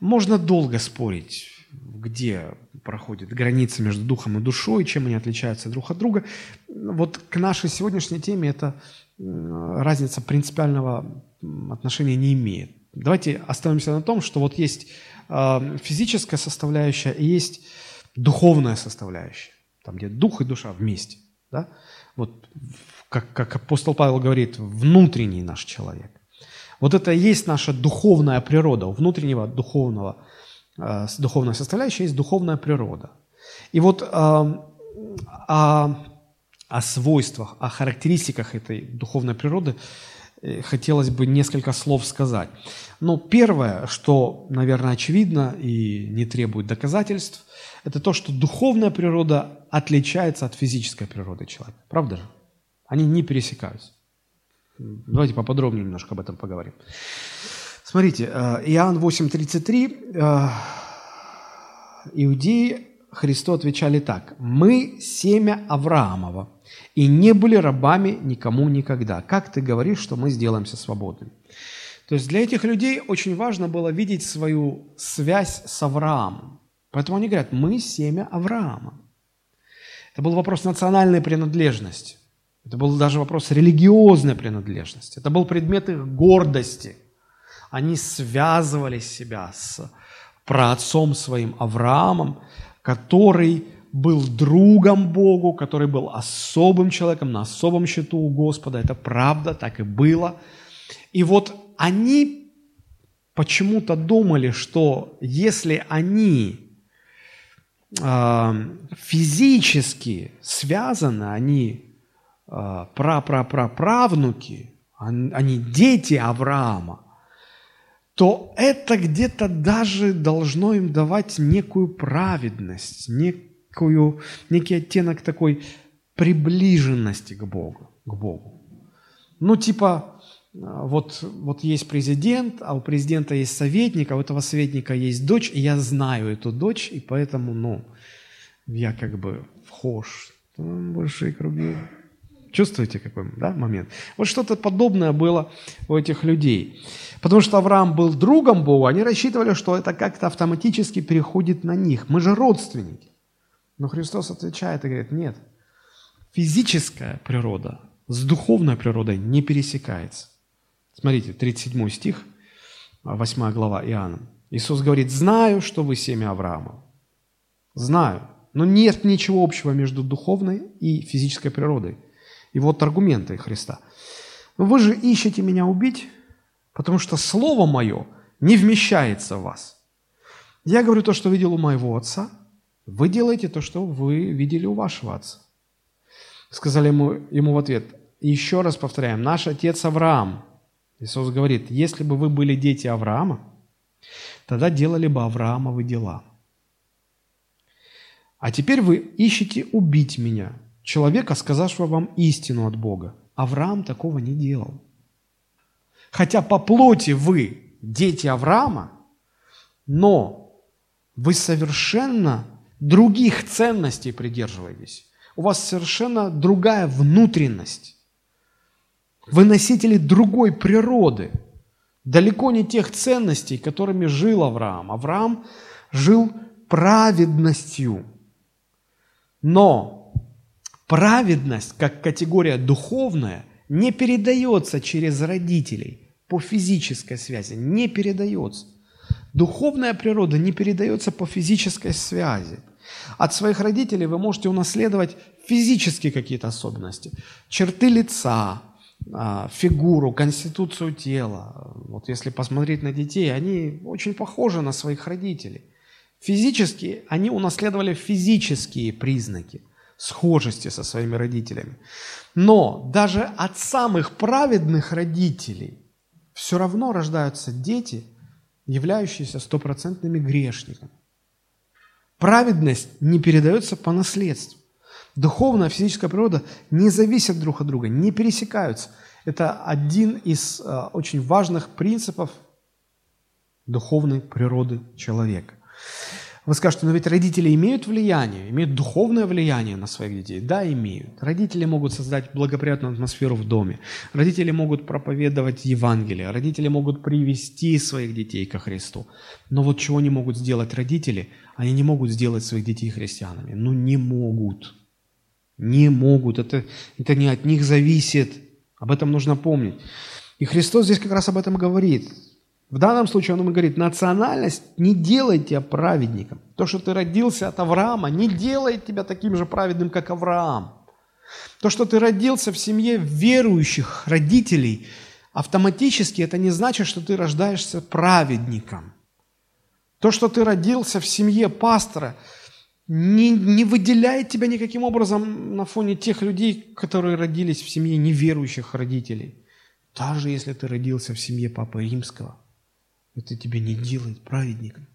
Можно долго спорить, где проходит граница между духом и душой, чем они отличаются друг от друга. Вот к нашей сегодняшней теме эта разница принципиального отношения не имеет. Давайте остановимся на том, что вот есть э, физическая составляющая и есть духовная составляющая, там где дух и душа вместе. Да? Вот как, как апостол Павел говорит, внутренний наш человек. Вот это и есть наша духовная природа. Внутреннего духовного, э, духовной составляющей есть духовная природа. И вот э, о, о свойствах, о характеристиках этой духовной природы э, хотелось бы несколько слов сказать. Но первое, что, наверное, очевидно и не требует доказательств, это то, что духовная природа отличается от физической природы человека. Правда же? Они не пересекаются. Давайте поподробнее немножко об этом поговорим. Смотрите, э, Иоанн 8.33, э, иудеи Христу отвечали так. «Мы семя Авраамова, и не были рабами никому никогда. Как ты говоришь, что мы сделаемся свободными?» То есть для этих людей очень важно было видеть свою связь с Авраамом. Поэтому они говорят, мы семя Авраама. Это был вопрос национальной принадлежности. Это был даже вопрос религиозной принадлежности. Это был предмет их гордости. Они связывали себя с праотцом своим Авраамом, который был другом Богу, который был особым человеком, на особом счету у Господа. Это правда, так и было. И вот они почему-то думали, что если они э, физически связаны, они э, пра-пра-пра-правнуки, они дети Авраама, то это где-то даже должно им давать некую праведность, некую, некий оттенок такой приближенности к Богу. К Богу. Ну, типа, вот, вот есть президент, а у президента есть советник, а у этого советника есть дочь, и я знаю эту дочь, и поэтому, ну, я как бы вхож. Там большие круги. Чувствуете какой да, момент? Вот что-то подобное было у этих людей. Потому что Авраам был другом Бога, они рассчитывали, что это как-то автоматически переходит на них. Мы же родственники. Но Христос отвечает и говорит, нет, физическая природа с духовной природой не пересекается. Смотрите, 37 стих, 8 глава Иоанна. Иисус говорит, знаю, что вы семя Авраама. Знаю. Но нет ничего общего между духовной и физической природой. И вот аргументы Христа. Но вы же ищете меня убить, потому что Слово Мое не вмещается в вас. Я говорю то, что видел у моего отца, вы делаете то, что вы видели у вашего отца. Сказали ему, ему в ответ, еще раз повторяем, наш отец Авраам. Иисус говорит, если бы вы были дети Авраама, тогда делали бы Авраамовы дела. А теперь вы ищете убить меня, человека, сказавшего вам истину от Бога. Авраам такого не делал. Хотя по плоти вы дети Авраама, но вы совершенно других ценностей придерживаетесь. У вас совершенно другая внутренность. Вы носители другой природы, далеко не тех ценностей, которыми жил Авраам. Авраам жил праведностью. Но праведность, как категория духовная, не передается через родителей по физической связи, не передается. Духовная природа не передается по физической связи. От своих родителей вы можете унаследовать физические какие-то особенности, черты лица, а, фигуру, конституцию тела. Вот если посмотреть на детей, они очень похожи на своих родителей. Физически они унаследовали физические признаки схожести со своими родителями. Но даже от самых праведных родителей все равно рождаются дети, являющиеся стопроцентными грешниками. Праведность не передается по наследству. Духовная, физическая природа не зависят друг от друга, не пересекаются. Это один из э, очень важных принципов духовной природы человека. Вы скажете, но ведь родители имеют влияние, имеют духовное влияние на своих детей. Да, имеют. Родители могут создать благоприятную атмосферу в доме. Родители могут проповедовать Евангелие. Родители могут привести своих детей ко Христу. Но вот чего не могут сделать родители, они не могут сделать своих детей христианами. Ну, не могут. Не могут. Это, это не от них зависит. Об этом нужно помнить. И Христос здесь как раз об этом говорит. В данном случае он ему говорит, национальность не делает тебя праведником. То, что ты родился от Авраама, не делает тебя таким же праведным, как Авраам. То, что ты родился в семье верующих родителей, автоматически это не значит, что ты рождаешься праведником. То, что ты родился в семье пастора, не, не выделяет тебя никаким образом на фоне тех людей, которые родились в семье неверующих родителей. Даже если ты родился в семье Папы Римского – это тебя не делает праведником.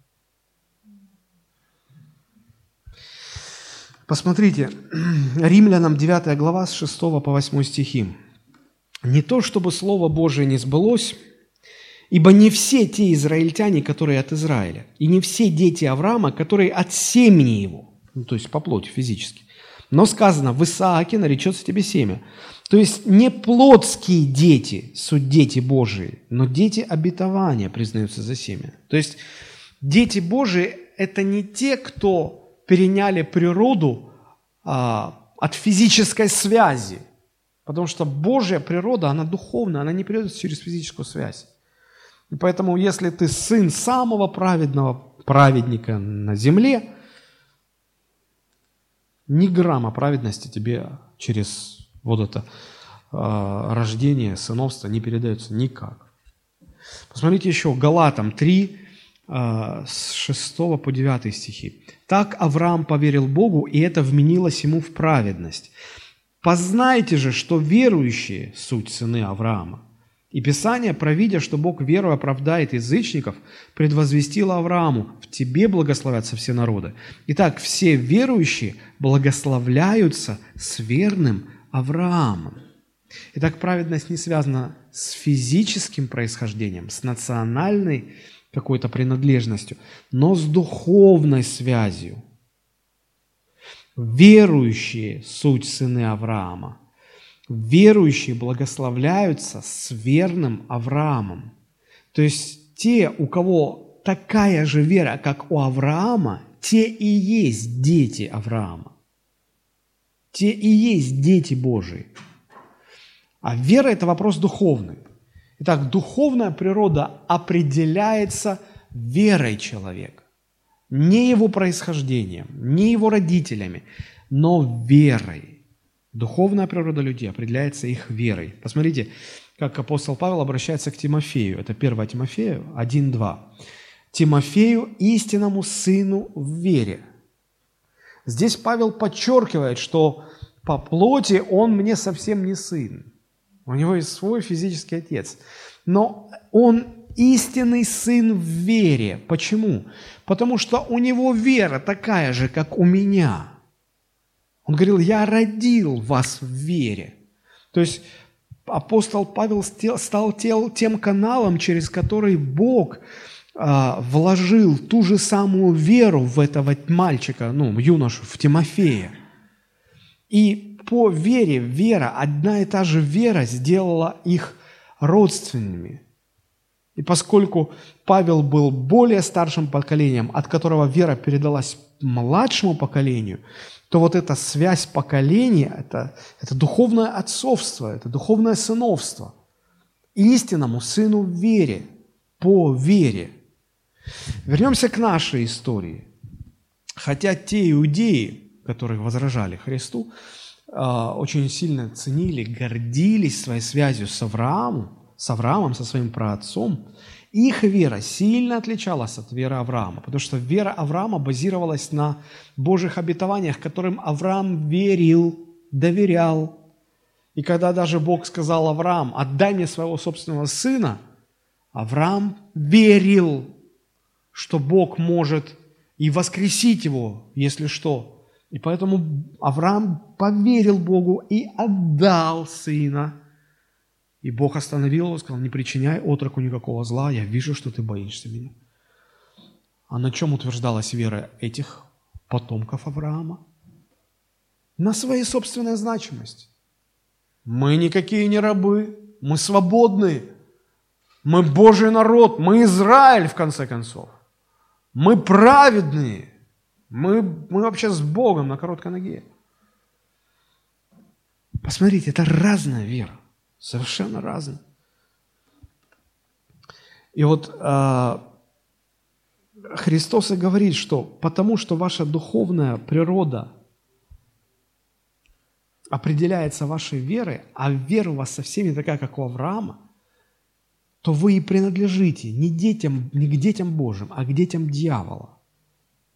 Посмотрите, Римлянам 9 глава с 6 по 8 стихи. «Не то, чтобы Слово Божие не сбылось, ибо не все те израильтяне, которые от Израиля, и не все дети Авраама, которые от семени его, ну, то есть по плоти физически. Но сказано, в Исааке наречется тебе семя. То есть не плотские дети суть дети Божии, но дети обетования признаются за семя. То есть дети Божии – это не те, кто переняли природу а, от физической связи, потому что Божья природа, она духовная, она не передается через физическую связь. И поэтому, если ты сын самого праведного праведника на земле, ни грамма праведности тебе через вот это э, рождение, сыновство не передается никак. Посмотрите еще, Галатам 3, э, с 6 по 9 стихи. «Так Авраам поверил Богу, и это вменилось ему в праведность. Познайте же, что верующие – суть сыны Авраама. И Писание, провидя, что Бог веру оправдает язычников, предвозвестило Аврааму, в тебе благословятся все народы. Итак, все верующие благословляются с верным Авраамом. Итак, праведность не связана с физическим происхождением, с национальной какой-то принадлежностью, но с духовной связью. Верующие – суть сыны Авраама. Верующие благословляются с верным Авраамом. То есть те, у кого такая же вера, как у Авраама, те и есть дети Авраама те и есть дети Божии. А вера – это вопрос духовный. Итак, духовная природа определяется верой человека. Не его происхождением, не его родителями, но верой. Духовная природа людей определяется их верой. Посмотрите, как апостол Павел обращается к Тимофею. Это 1 Тимофею 1.2. Тимофею, истинному сыну в вере – Здесь Павел подчеркивает, что по плоти он мне совсем не сын. У него есть свой физический отец. Но он истинный сын в вере. Почему? Потому что у него вера такая же, как у меня. Он говорил, я родил вас в вере. То есть апостол Павел стал тем каналом, через который Бог а, вложил ту же самую веру в этого мальчика, ну, юношу, в Тимофея. И по вере, вера, одна и та же вера сделала их родственными. И поскольку Павел был более старшим поколением, от которого вера передалась младшему поколению, то вот эта связь поколения это, – это духовное отцовство, это духовное сыновство. Истинному сыну в вере, по вере – Вернемся к нашей истории. Хотя те иудеи, которые возражали Христу, а, очень сильно ценили, гордились своей связью с Авраамом, с Авраамом, со своим праотцом, их вера сильно отличалась от веры Авраама, потому что вера Авраама базировалась на Божьих обетованиях, которым Авраам верил, доверял. И когда даже Бог сказал Авраам, отдай мне своего собственного сына, Авраам верил что Бог может и воскресить его, если что. И поэтому Авраам поверил Богу и отдал сына. И Бог остановил его, сказал, не причиняй отроку никакого зла, я вижу, что ты боишься меня. А на чем утверждалась вера этих потомков Авраама? На своей собственной значимости. Мы никакие не рабы, мы свободны, мы Божий народ, мы Израиль, в конце концов. Мы праведные, мы, мы вообще с Богом на короткой ноге. Посмотрите, это разная вера, совершенно разная. И вот э, Христос и говорит, что потому что ваша духовная природа определяется вашей верой, а вера у вас совсем не такая, как у Авраама, то вы и принадлежите не, детям, не к детям Божьим, а к детям дьявола.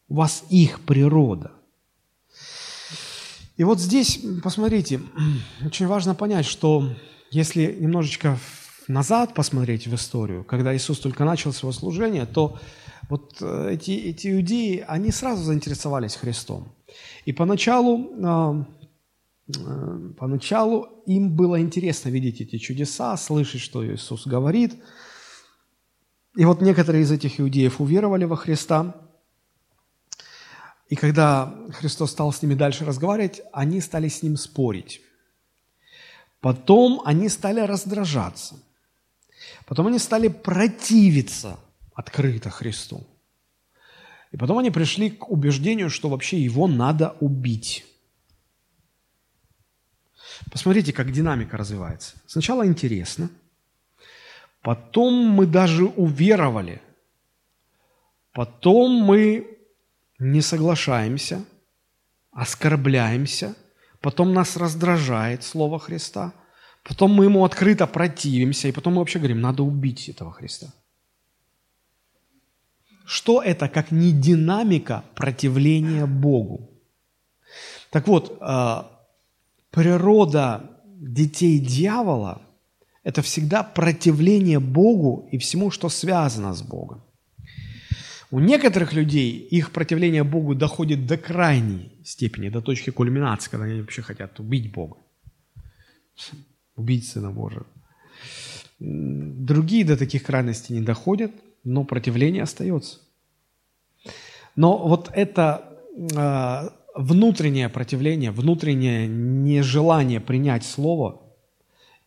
У вас их природа. И вот здесь, посмотрите, очень важно понять, что если немножечко назад посмотреть в историю, когда Иисус только начал свое служение, то вот э, эти, эти иудеи, они сразу заинтересовались Христом. И поначалу, а, э, поначалу им было интересно видеть эти чудеса, слышать, что Иисус говорит. И вот некоторые из этих иудеев уверовали во Христа – и когда Христос стал с ними дальше разговаривать, они стали с ним спорить. Потом они стали раздражаться. Потом они стали противиться открыто Христу. И потом они пришли к убеждению, что вообще его надо убить. Посмотрите, как динамика развивается. Сначала интересно, потом мы даже уверовали, потом мы не соглашаемся, оскорбляемся, потом нас раздражает Слово Христа, потом мы ему открыто противимся, и потом мы вообще говорим, надо убить этого Христа. Что это, как не динамика противления Богу? Так вот, а, природа детей дьявола – это всегда противление Богу и всему, что связано с Богом. У некоторых людей их противление Богу доходит до крайней степени, до точки кульминации, когда они вообще хотят убить Бога, убить Сына Божьего. Другие до таких крайностей не доходят, но противление остается. Но вот это э, внутреннее противление, внутреннее нежелание принять Слово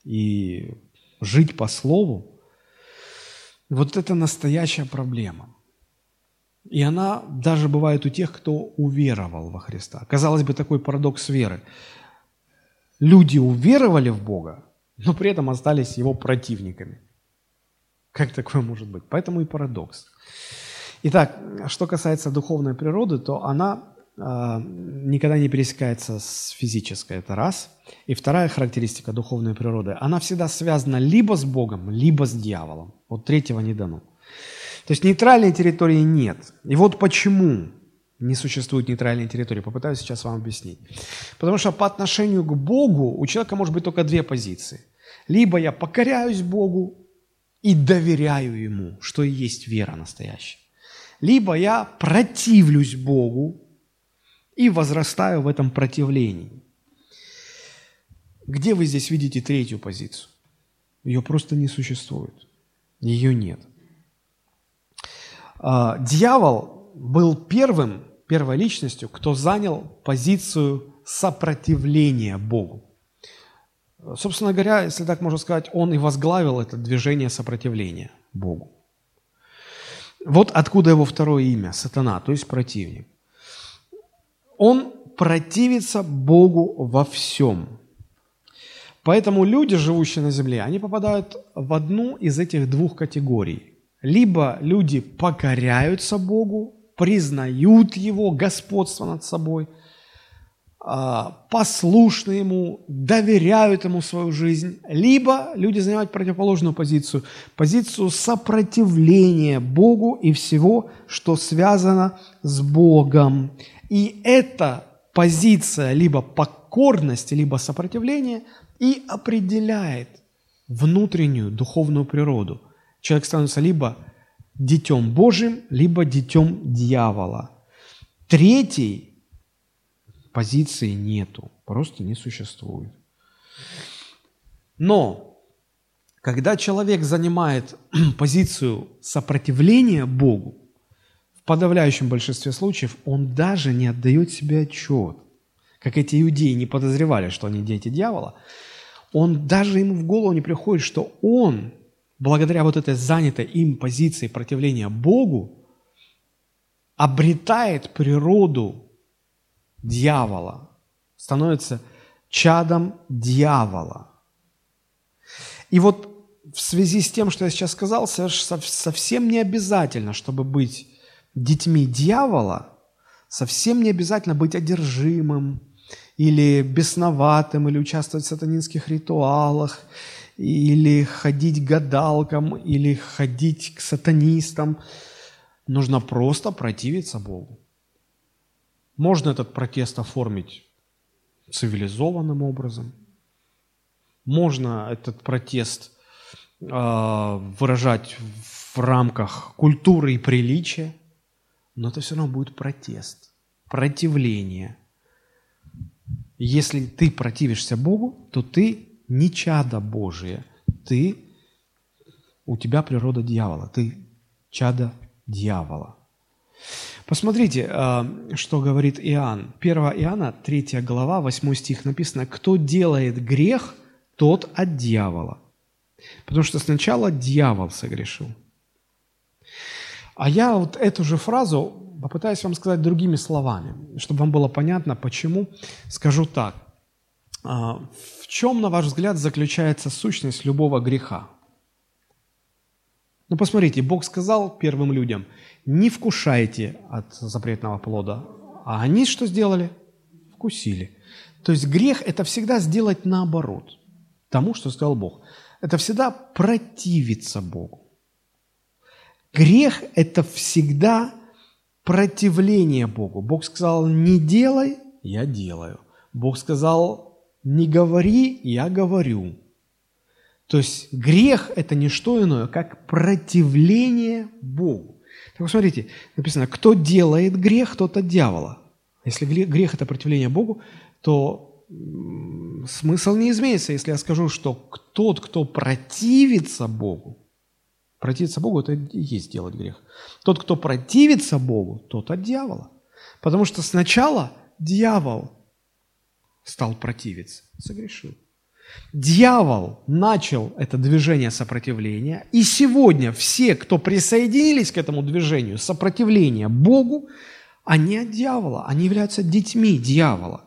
и жить по Слову, вот это настоящая проблема – и она даже бывает у тех, кто уверовал во Христа. Казалось бы, такой парадокс веры. Люди уверовали в Бога, но при этом остались его противниками. Как такое может быть? Поэтому и парадокс. Итак, что касается духовной природы, то она э, никогда не пересекается с физической, это раз. И вторая характеристика духовной природы, она всегда связана либо с Богом, либо с дьяволом. Вот третьего не дано. То есть нейтральной территории нет. И вот почему не существует нейтральной территории. Попытаюсь сейчас вам объяснить. Потому что по отношению к Богу у человека может быть только две позиции. Либо я покоряюсь Богу и доверяю Ему, что и есть вера настоящая. Либо я противлюсь Богу и возрастаю в этом противлении. Где вы здесь видите третью позицию? Ее просто не существует. Ее нет. А, дьявол был первым, первой личностью, кто занял позицию сопротивления Богу. Собственно говоря, если так можно сказать, он и возглавил это движение сопротивления Богу. Вот откуда его второе имя – сатана, то есть противник. Он противится Богу во всем. Поэтому люди, живущие на земле, они попадают в одну из этих двух категорий. Либо люди покоряются Богу, признают Его господство над собой, а, послушны Ему, доверяют Ему свою жизнь, либо люди занимают противоположную позицию, позицию сопротивления Богу и всего, что связано с Богом. И эта позиция либо покорности, либо сопротивления и определяет внутреннюю духовную природу – Человек становится либо детем Божьим, либо детем дьявола. Третьей позиции нету, просто не существует. Но когда человек занимает позицию сопротивления Богу, в подавляющем большинстве случаев он даже не отдает себе отчет. Как эти иудеи не подозревали, что они дети дьявола, он даже ему в голову не приходит, что он, благодаря вот этой занятой им позиции противления Богу, обретает природу дьявола, становится чадом дьявола. И вот в связи с тем, что я сейчас сказал, совсем не обязательно, чтобы быть детьми дьявола, совсем не обязательно быть одержимым или бесноватым, или участвовать в сатанинских ритуалах, или ходить к гадалкам, или ходить к сатанистам. Нужно просто противиться Богу. Можно этот протест оформить цивилизованным образом. Можно этот протест э, выражать в рамках культуры и приличия, но это все равно будет протест, противление. Если ты противишься Богу, то ты не чадо Божие, ты, у тебя природа дьявола, ты чадо дьявола. Посмотрите, э, что говорит Иоанн. 1 Иоанна, 3 глава, 8 стих написано, «Кто делает грех, тот от дьявола». Потому что сначала дьявол согрешил. А я вот эту же фразу попытаюсь вам сказать другими словами, чтобы вам было понятно, почему. Скажу так. А, в чем, на ваш взгляд, заключается сущность любого греха? Ну, посмотрите, Бог сказал первым людям – не вкушайте от запретного плода. А они что сделали? Вкусили. То есть грех – это всегда сделать наоборот тому, что сказал Бог. Это всегда противиться Богу. Грех – это всегда противление Богу. Бог сказал, не делай, я делаю. Бог сказал, не говори, я говорю. То есть грех – это не что иное, как противление Богу. Так посмотрите, написано, кто делает грех, тот от дьявола. Если грех – это противление Богу, то смысл не изменится, если я скажу, что тот, кто противится Богу, противиться Богу – это и есть делать грех. Тот, кто противится Богу, тот от дьявола. Потому что сначала дьявол стал противиться, согрешил. Дьявол начал это движение сопротивления, и сегодня все, кто присоединились к этому движению сопротивления Богу, они от дьявола, они являются детьми дьявола.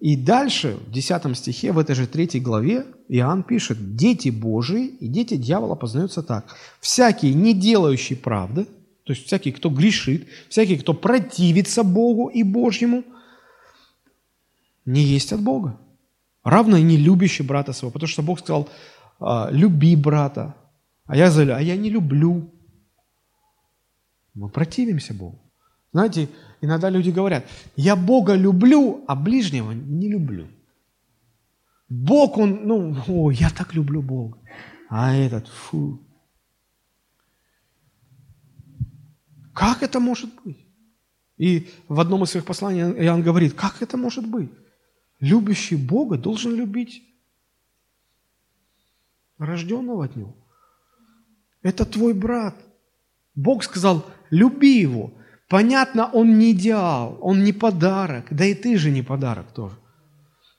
И дальше, в 10 стихе, в этой же третьей главе, Иоанн пишет, «Дети Божии и дети дьявола познаются так. Всякий, не делающий правды, то есть всякий, кто грешит, всякий, кто противится Богу и Божьему, не есть от Бога равно и не любящий брата своего, потому что Бог сказал, «А, люби брата, а я заявляю, а я не люблю. Мы противимся Богу. Знаете, иногда люди говорят, я Бога люблю, а ближнего не люблю. Бог, он, ну, о, я так люблю Бога, а этот, фу. Как это может быть? И в одном из своих посланий Иоанн говорит, как это может быть? Любящий Бога должен любить рожденного от Него. Это твой брат. Бог сказал, люби его. Понятно, он не идеал, он не подарок, да и ты же не подарок тоже.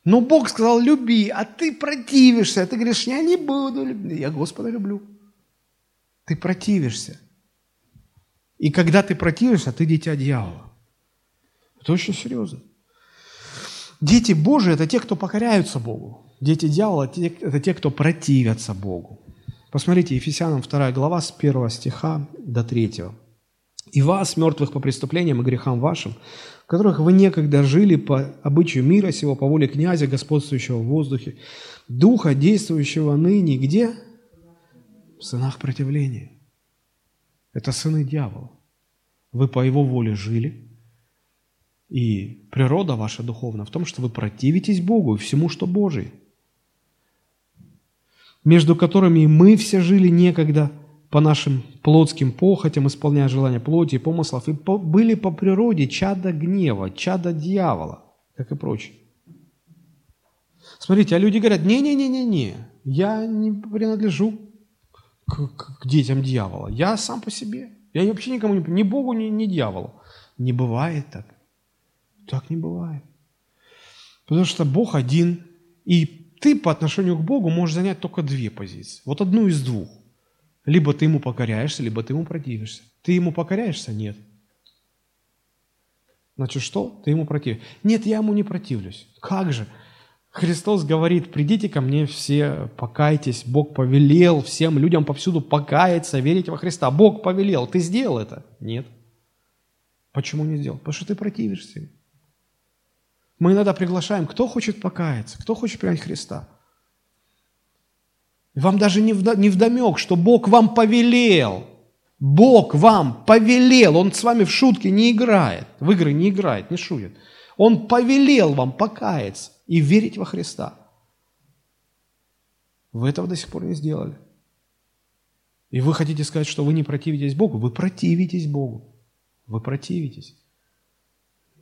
Но Бог сказал, люби, а ты противишься, ты говоришь, я не буду любить, я Господа люблю. Ты противишься. И когда ты противишься, ты дитя дьявола. Это очень серьезно. Дети Божии – это те, кто покоряются Богу. Дети дьявола – это те, кто противятся Богу. Посмотрите, Ефесянам 2 глава с 1 стиха до 3. «И вас, мертвых по преступлениям и грехам вашим, в которых вы некогда жили по обычаю мира сего, по воле князя, господствующего в воздухе, духа, действующего ныне, где? В сынах противления. Это сыны дьявола. Вы по его воле жили – и природа ваша духовная в том, что вы противитесь Богу и всему, что Божие, между которыми мы все жили некогда по нашим плотским похотям, исполняя желания плоти и помыслов, и по, были по природе чада гнева, чада дьявола, как и прочее. Смотрите, а люди говорят, не-не-не-не-не, я не принадлежу к, к, к детям дьявола, я сам по себе – Я вообще никому не... Ни Богу, ни, ни дьяволу. Не бывает так. Так не бывает. Потому что Бог один, и ты по отношению к Богу можешь занять только две позиции. Вот одну из двух. Либо ты ему покоряешься, либо ты ему противишься. Ты ему покоряешься? Нет. Значит, что? Ты ему противишься. Нет, я ему не противлюсь. Как же? Христос говорит, придите ко мне все, покайтесь, Бог повелел всем людям повсюду покаяться, верить во Христа. Бог повелел, ты сделал это? Нет. Почему не сделал? Потому что ты противишься. Мы иногда приглашаем, кто хочет покаяться, кто хочет принять Христа. Вам даже не, вдомек, что Бог вам повелел. Бог вам повелел. Он с вами в шутки не играет, в игры не играет, не шутит. Он повелел вам покаяться и верить во Христа. Вы этого до сих пор не сделали. И вы хотите сказать, что вы не противитесь Богу? Вы противитесь Богу. Вы противитесь.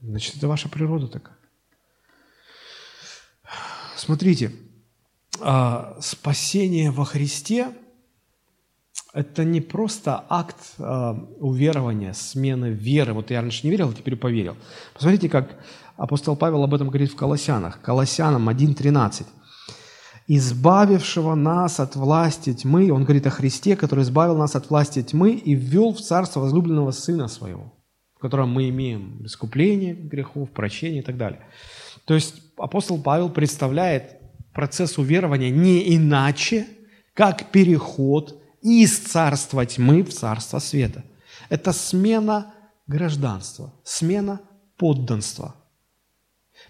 Значит, это ваша природа такая. Смотрите, а, спасение во Христе – это не просто акт а, уверования, смены веры. Вот я раньше не верил, а теперь поверил. Посмотрите, как Апостол Павел об этом говорит в Колоссянах. Колоссянам 1.13. «Избавившего нас от власти тьмы», он говорит о Христе, который избавил нас от власти тьмы и ввел в царство возлюбленного Сына Своего, в котором мы имеем искупление грехов, прощение и так далее. То есть апостол Павел представляет процесс уверования не иначе, как переход из царства тьмы в царство света. Это смена гражданства, смена подданства –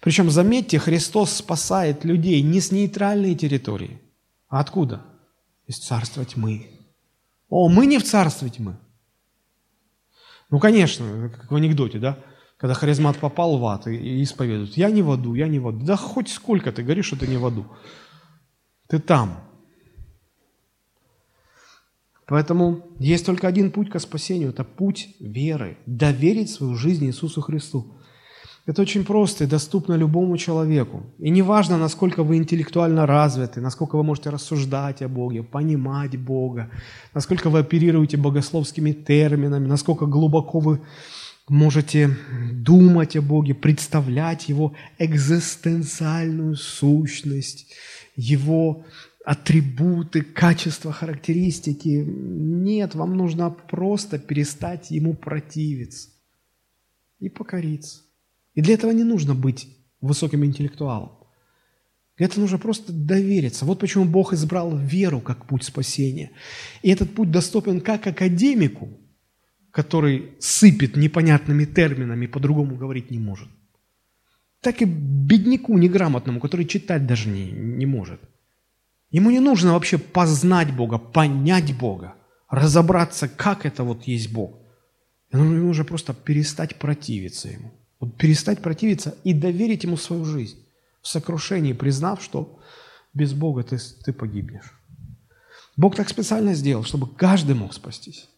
причем, заметьте, Христос спасает людей не с нейтральной территории. А откуда? Из царства тьмы. О, мы не в царстве тьмы. Ну, конечно, как в анекдоте, да? Когда харизмат попал в ад и исповедует. Я не в аду, я не в аду. Да хоть сколько ты говоришь, что ты не в аду. Ты там. Поэтому есть только один путь к спасению. Это путь веры. Доверить свою жизнь Иисусу Христу. Это очень просто и доступно любому человеку. И неважно, насколько вы интеллектуально развиты, насколько вы можете рассуждать о Боге, понимать Бога, насколько вы оперируете богословскими терминами, насколько глубоко вы можете думать о Боге, представлять Его экзистенциальную сущность, Его атрибуты, качества, характеристики. Нет, вам нужно просто перестать Ему противиться и покориться. И для этого не нужно быть высоким интеллектуалом. Этого нужно просто довериться. Вот почему Бог избрал веру как путь спасения. И этот путь доступен как академику, который сыпет непонятными терминами, по-другому говорить не может, так и бедняку неграмотному, который читать даже не, не может. Ему не нужно вообще познать Бога, понять Бога, разобраться, как это вот есть Бог. Ему нужно просто перестать противиться Ему. Вот перестать противиться и доверить Ему свою жизнь в сокрушении, признав, что без Бога ты, ты погибнешь. Бог так специально сделал, чтобы каждый мог спастись.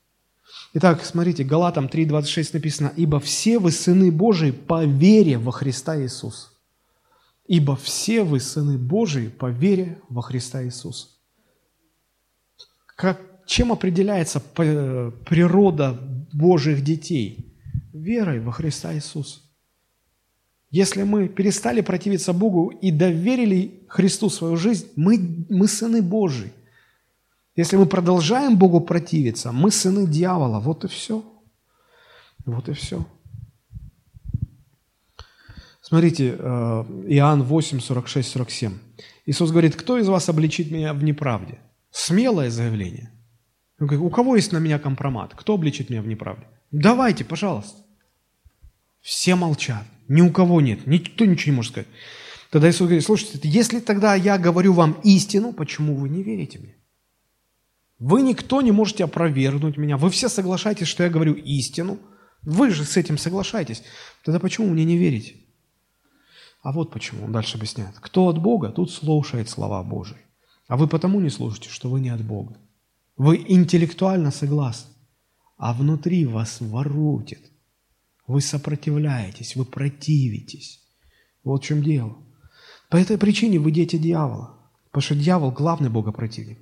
Итак, смотрите, Галатам 3.26 написано, «Ибо все вы сыны Божии по вере во Христа Иисуса». Ибо все вы сыны Божии по вере во Христа Иисуса. Как, чем определяется природа Божьих детей? Верой во Христа Иисуса. Если мы перестали противиться Богу и доверили Христу свою жизнь, мы, мы сыны Божьи. Если мы продолжаем Богу противиться, мы сыны дьявола. Вот и все. Вот и все. Смотрите, э, Иоанн 8, 46, 47. Иисус говорит, кто из вас обличит меня в неправде? Смелое заявление. У кого есть на меня компромат? Кто обличит меня в неправде? Давайте, пожалуйста. Все молчат. Ни у кого нет. Никто ничего не может сказать. Тогда Иисус говорит, слушайте, если тогда я говорю вам истину, почему вы не верите мне? Вы никто не можете опровергнуть меня. Вы все соглашаетесь, что я говорю истину. Вы же с этим соглашаетесь. Тогда почему мне не верите? А вот почему, он дальше объясняет. Кто от Бога, тут слушает слова Божии. А вы потому не слушаете, что вы не от Бога. Вы интеллектуально согласны, а внутри вас воротит. Вы сопротивляетесь, вы противитесь. Вот в чем дело. По этой причине вы дети дьявола. Потому что дьявол – главный богопротивник.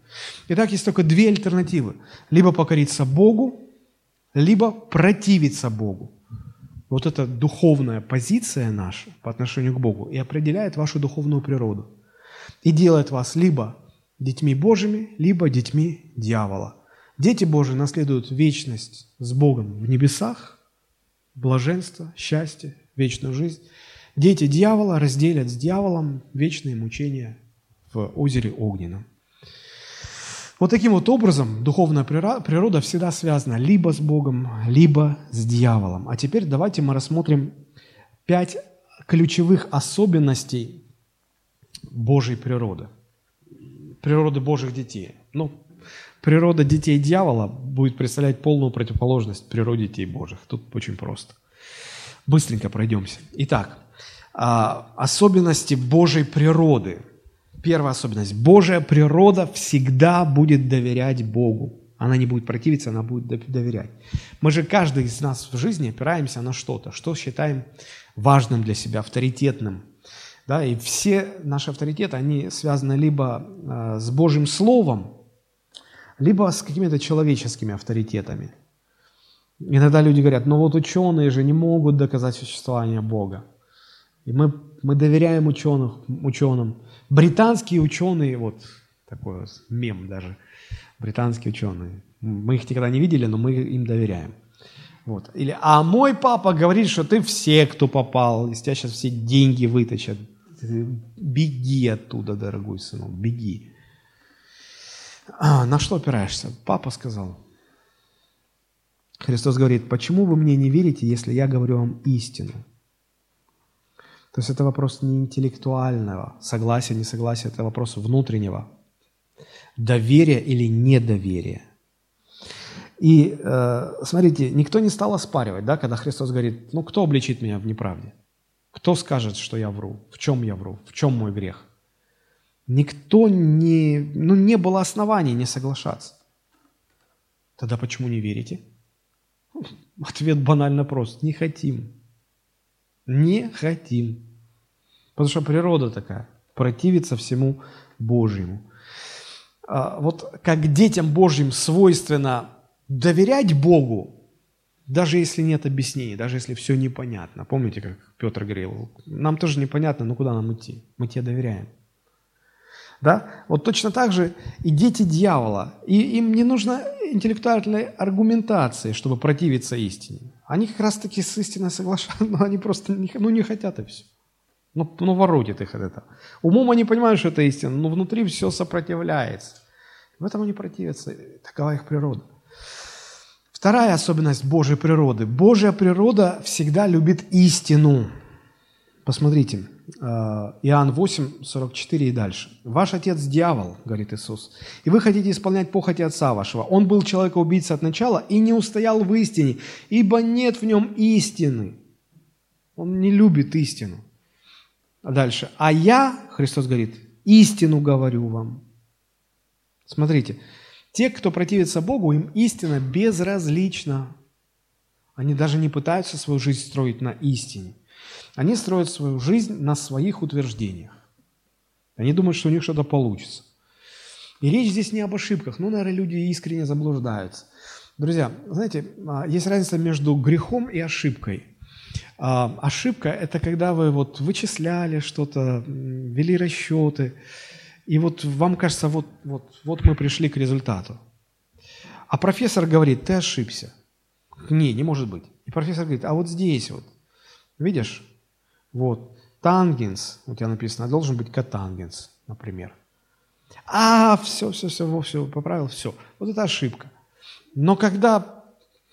Итак, есть только две альтернативы. Либо покориться Богу, либо противиться Богу. Вот эта духовная позиция наша по отношению к Богу и определяет вашу духовную природу. И делает вас либо детьми Божьими, либо детьми дьявола. Дети Божьи наследуют вечность с Богом в небесах, блаженство, счастье, вечную жизнь. Дети дьявола разделят с дьяволом вечные мучения озере Огненном. Вот таким вот образом духовная природа всегда связана либо с Богом, либо с дьяволом. А теперь давайте мы рассмотрим пять ключевых особенностей Божьей природы, природы Божьих детей. Ну, природа детей дьявола будет представлять полную противоположность природе детей Божьих. Тут очень просто. Быстренько пройдемся. Итак, а, особенности Божьей природы – Первая особенность. Божья природа всегда будет доверять Богу. Она не будет противиться, она будет доверять. Мы же, каждый из нас в жизни опираемся на что-то, что считаем важным для себя, авторитетным. Да, и все наши авторитеты, они связаны либо э, с Божьим Словом, либо с какими-то человеческими авторитетами. Иногда люди говорят, ну вот ученые же не могут доказать существование Бога. И мы, мы доверяем ученых, ученым. Британские ученые, вот такой вот мем даже, британские ученые. Мы их никогда не видели, но мы им доверяем. Вот. Или, а мой папа говорит, что ты все, кто попал, из тебя сейчас все деньги вытащат. Беги оттуда, дорогой сынок, беги. А, на что опираешься? Папа сказал. Христос говорит, почему вы мне не верите, если я говорю вам истину? То есть это вопрос не интеллектуального, согласия, несогласия, это вопрос внутреннего. Доверия или недоверия. И э, смотрите, никто не стал оспаривать, да, когда Христос говорит, ну кто обличит меня в неправде? Кто скажет, что я вру? В чем я вру? В чем мой грех? Никто не, ну не было оснований не соглашаться. Тогда почему не верите? Ответ банально прост. Не хотим. Не хотим. Потому что природа такая, противиться всему Божьему. А, вот как детям Божьим свойственно доверять Богу, даже если нет объяснений, даже если все непонятно. Помните, как Петр говорил, нам тоже непонятно, но куда нам идти? Мы тебе доверяем. Да? Вот точно так же и дети дьявола. И им не нужно интеллектуальной аргументации, чтобы противиться истине. Они как раз таки с истиной соглашаются, но они просто не, ну, не хотят и все. Ну, ну воротит их от этого. Умом они понимают, что это истина, но внутри все сопротивляется. В этом они противятся. Такова их природа. Вторая особенность Божьей природы. Божья природа всегда любит истину. Посмотрите, Иоанн 8, 44 и дальше. «Ваш отец – дьявол, – говорит Иисус, – и вы хотите исполнять похоти отца вашего. Он был человека-убийца от начала и не устоял в истине, ибо нет в нем истины». Он не любит истину. А дальше. А я, Христос говорит, истину говорю вам. Смотрите, те, кто противится Богу, им истина безразлична. Они даже не пытаются свою жизнь строить на истине. Они строят свою жизнь на своих утверждениях. Они думают, что у них что-то получится. И речь здесь не об ошибках. Ну, наверное, люди искренне заблуждаются. Друзья, знаете, а, есть разница между грехом и ошибкой – а, ошибка – это когда вы вот вычисляли что-то, вели расчеты, и вот вам кажется, вот, вот, вот мы пришли к результату. А профессор говорит, ты ошибся. Не, не может быть. И профессор говорит, а вот здесь вот, видишь, вот, тангенс, у тебя написано, должен быть котангенс, например. А, все, все, все, все, поправил, все. Вот это ошибка. Но когда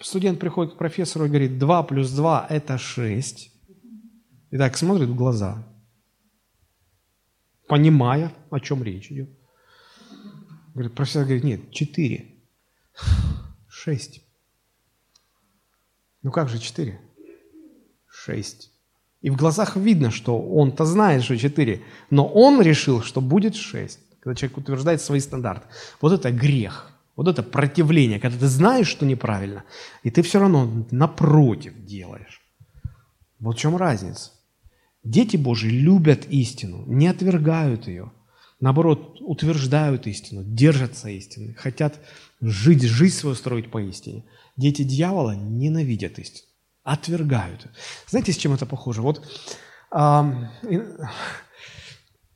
Студент приходит к профессору и говорит, 2 плюс 2 – это 6. И так смотрит в глаза, понимая, о чем речь идет. Говорит, профессор говорит, нет, 4. 6. Ну как же 4? 6. И в глазах видно, что он-то знает, что 4, но он решил, что будет 6. Когда человек утверждает свои стандарты. Вот это грех. Вот это противление, когда ты знаешь, что неправильно, и ты все равно напротив делаешь. Вот в чем разница. Дети Божьи любят истину, не отвергают ее. наоборот, утверждают истину, держатся истины, хотят жить, жизнь свою строить по истине. Дети дьявола ненавидят истину, отвергают. Знаете, с чем это похоже? Вот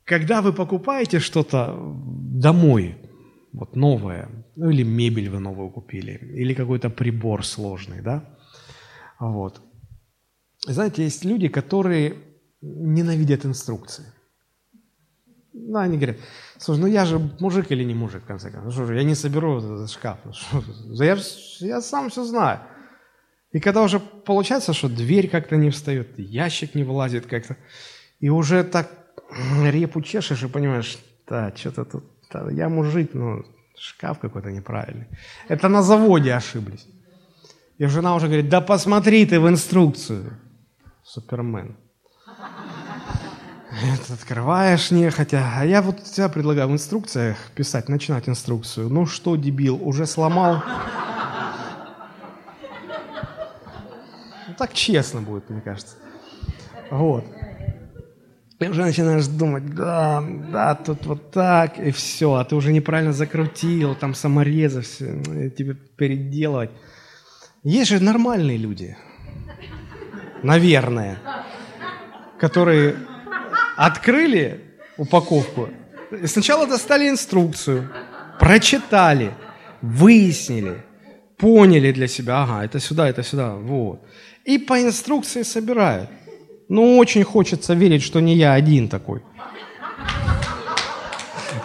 когда вы покупаете что-то домой, вот новое, ну или мебель вы новую купили, или какой-то прибор сложный, да, вот. Знаете, есть люди, которые ненавидят инструкции. Ну, они говорят, слушай, ну я же мужик или не мужик, в конце концов. Ну, что же, я не соберу этот шкаф. Ну, что, я, я сам все знаю. И когда уже получается, что дверь как-то не встает, ящик не вылазит как-то, и уже так репу чешешь и понимаешь, да, что-то тут, да, я мужик, но шкаф какой-то неправильный. Это на заводе ошиблись. И жена уже говорит, да посмотри ты в инструкцию. Супермен. Это открываешь нехотя. А я вот тебя предлагаю в инструкциях писать, начинать инструкцию. Ну что, дебил, уже сломал? Так честно будет, мне кажется. Вот. И уже начинаешь думать, да, да, тут вот так, и все, а ты уже неправильно закрутил, там саморезы, все, тебе переделывать. Есть же нормальные люди, наверное, которые открыли упаковку, сначала достали инструкцию, прочитали, выяснили, поняли для себя, ага, это сюда, это сюда, вот. И по инструкции собирают. Ну, очень хочется верить, что не я один такой.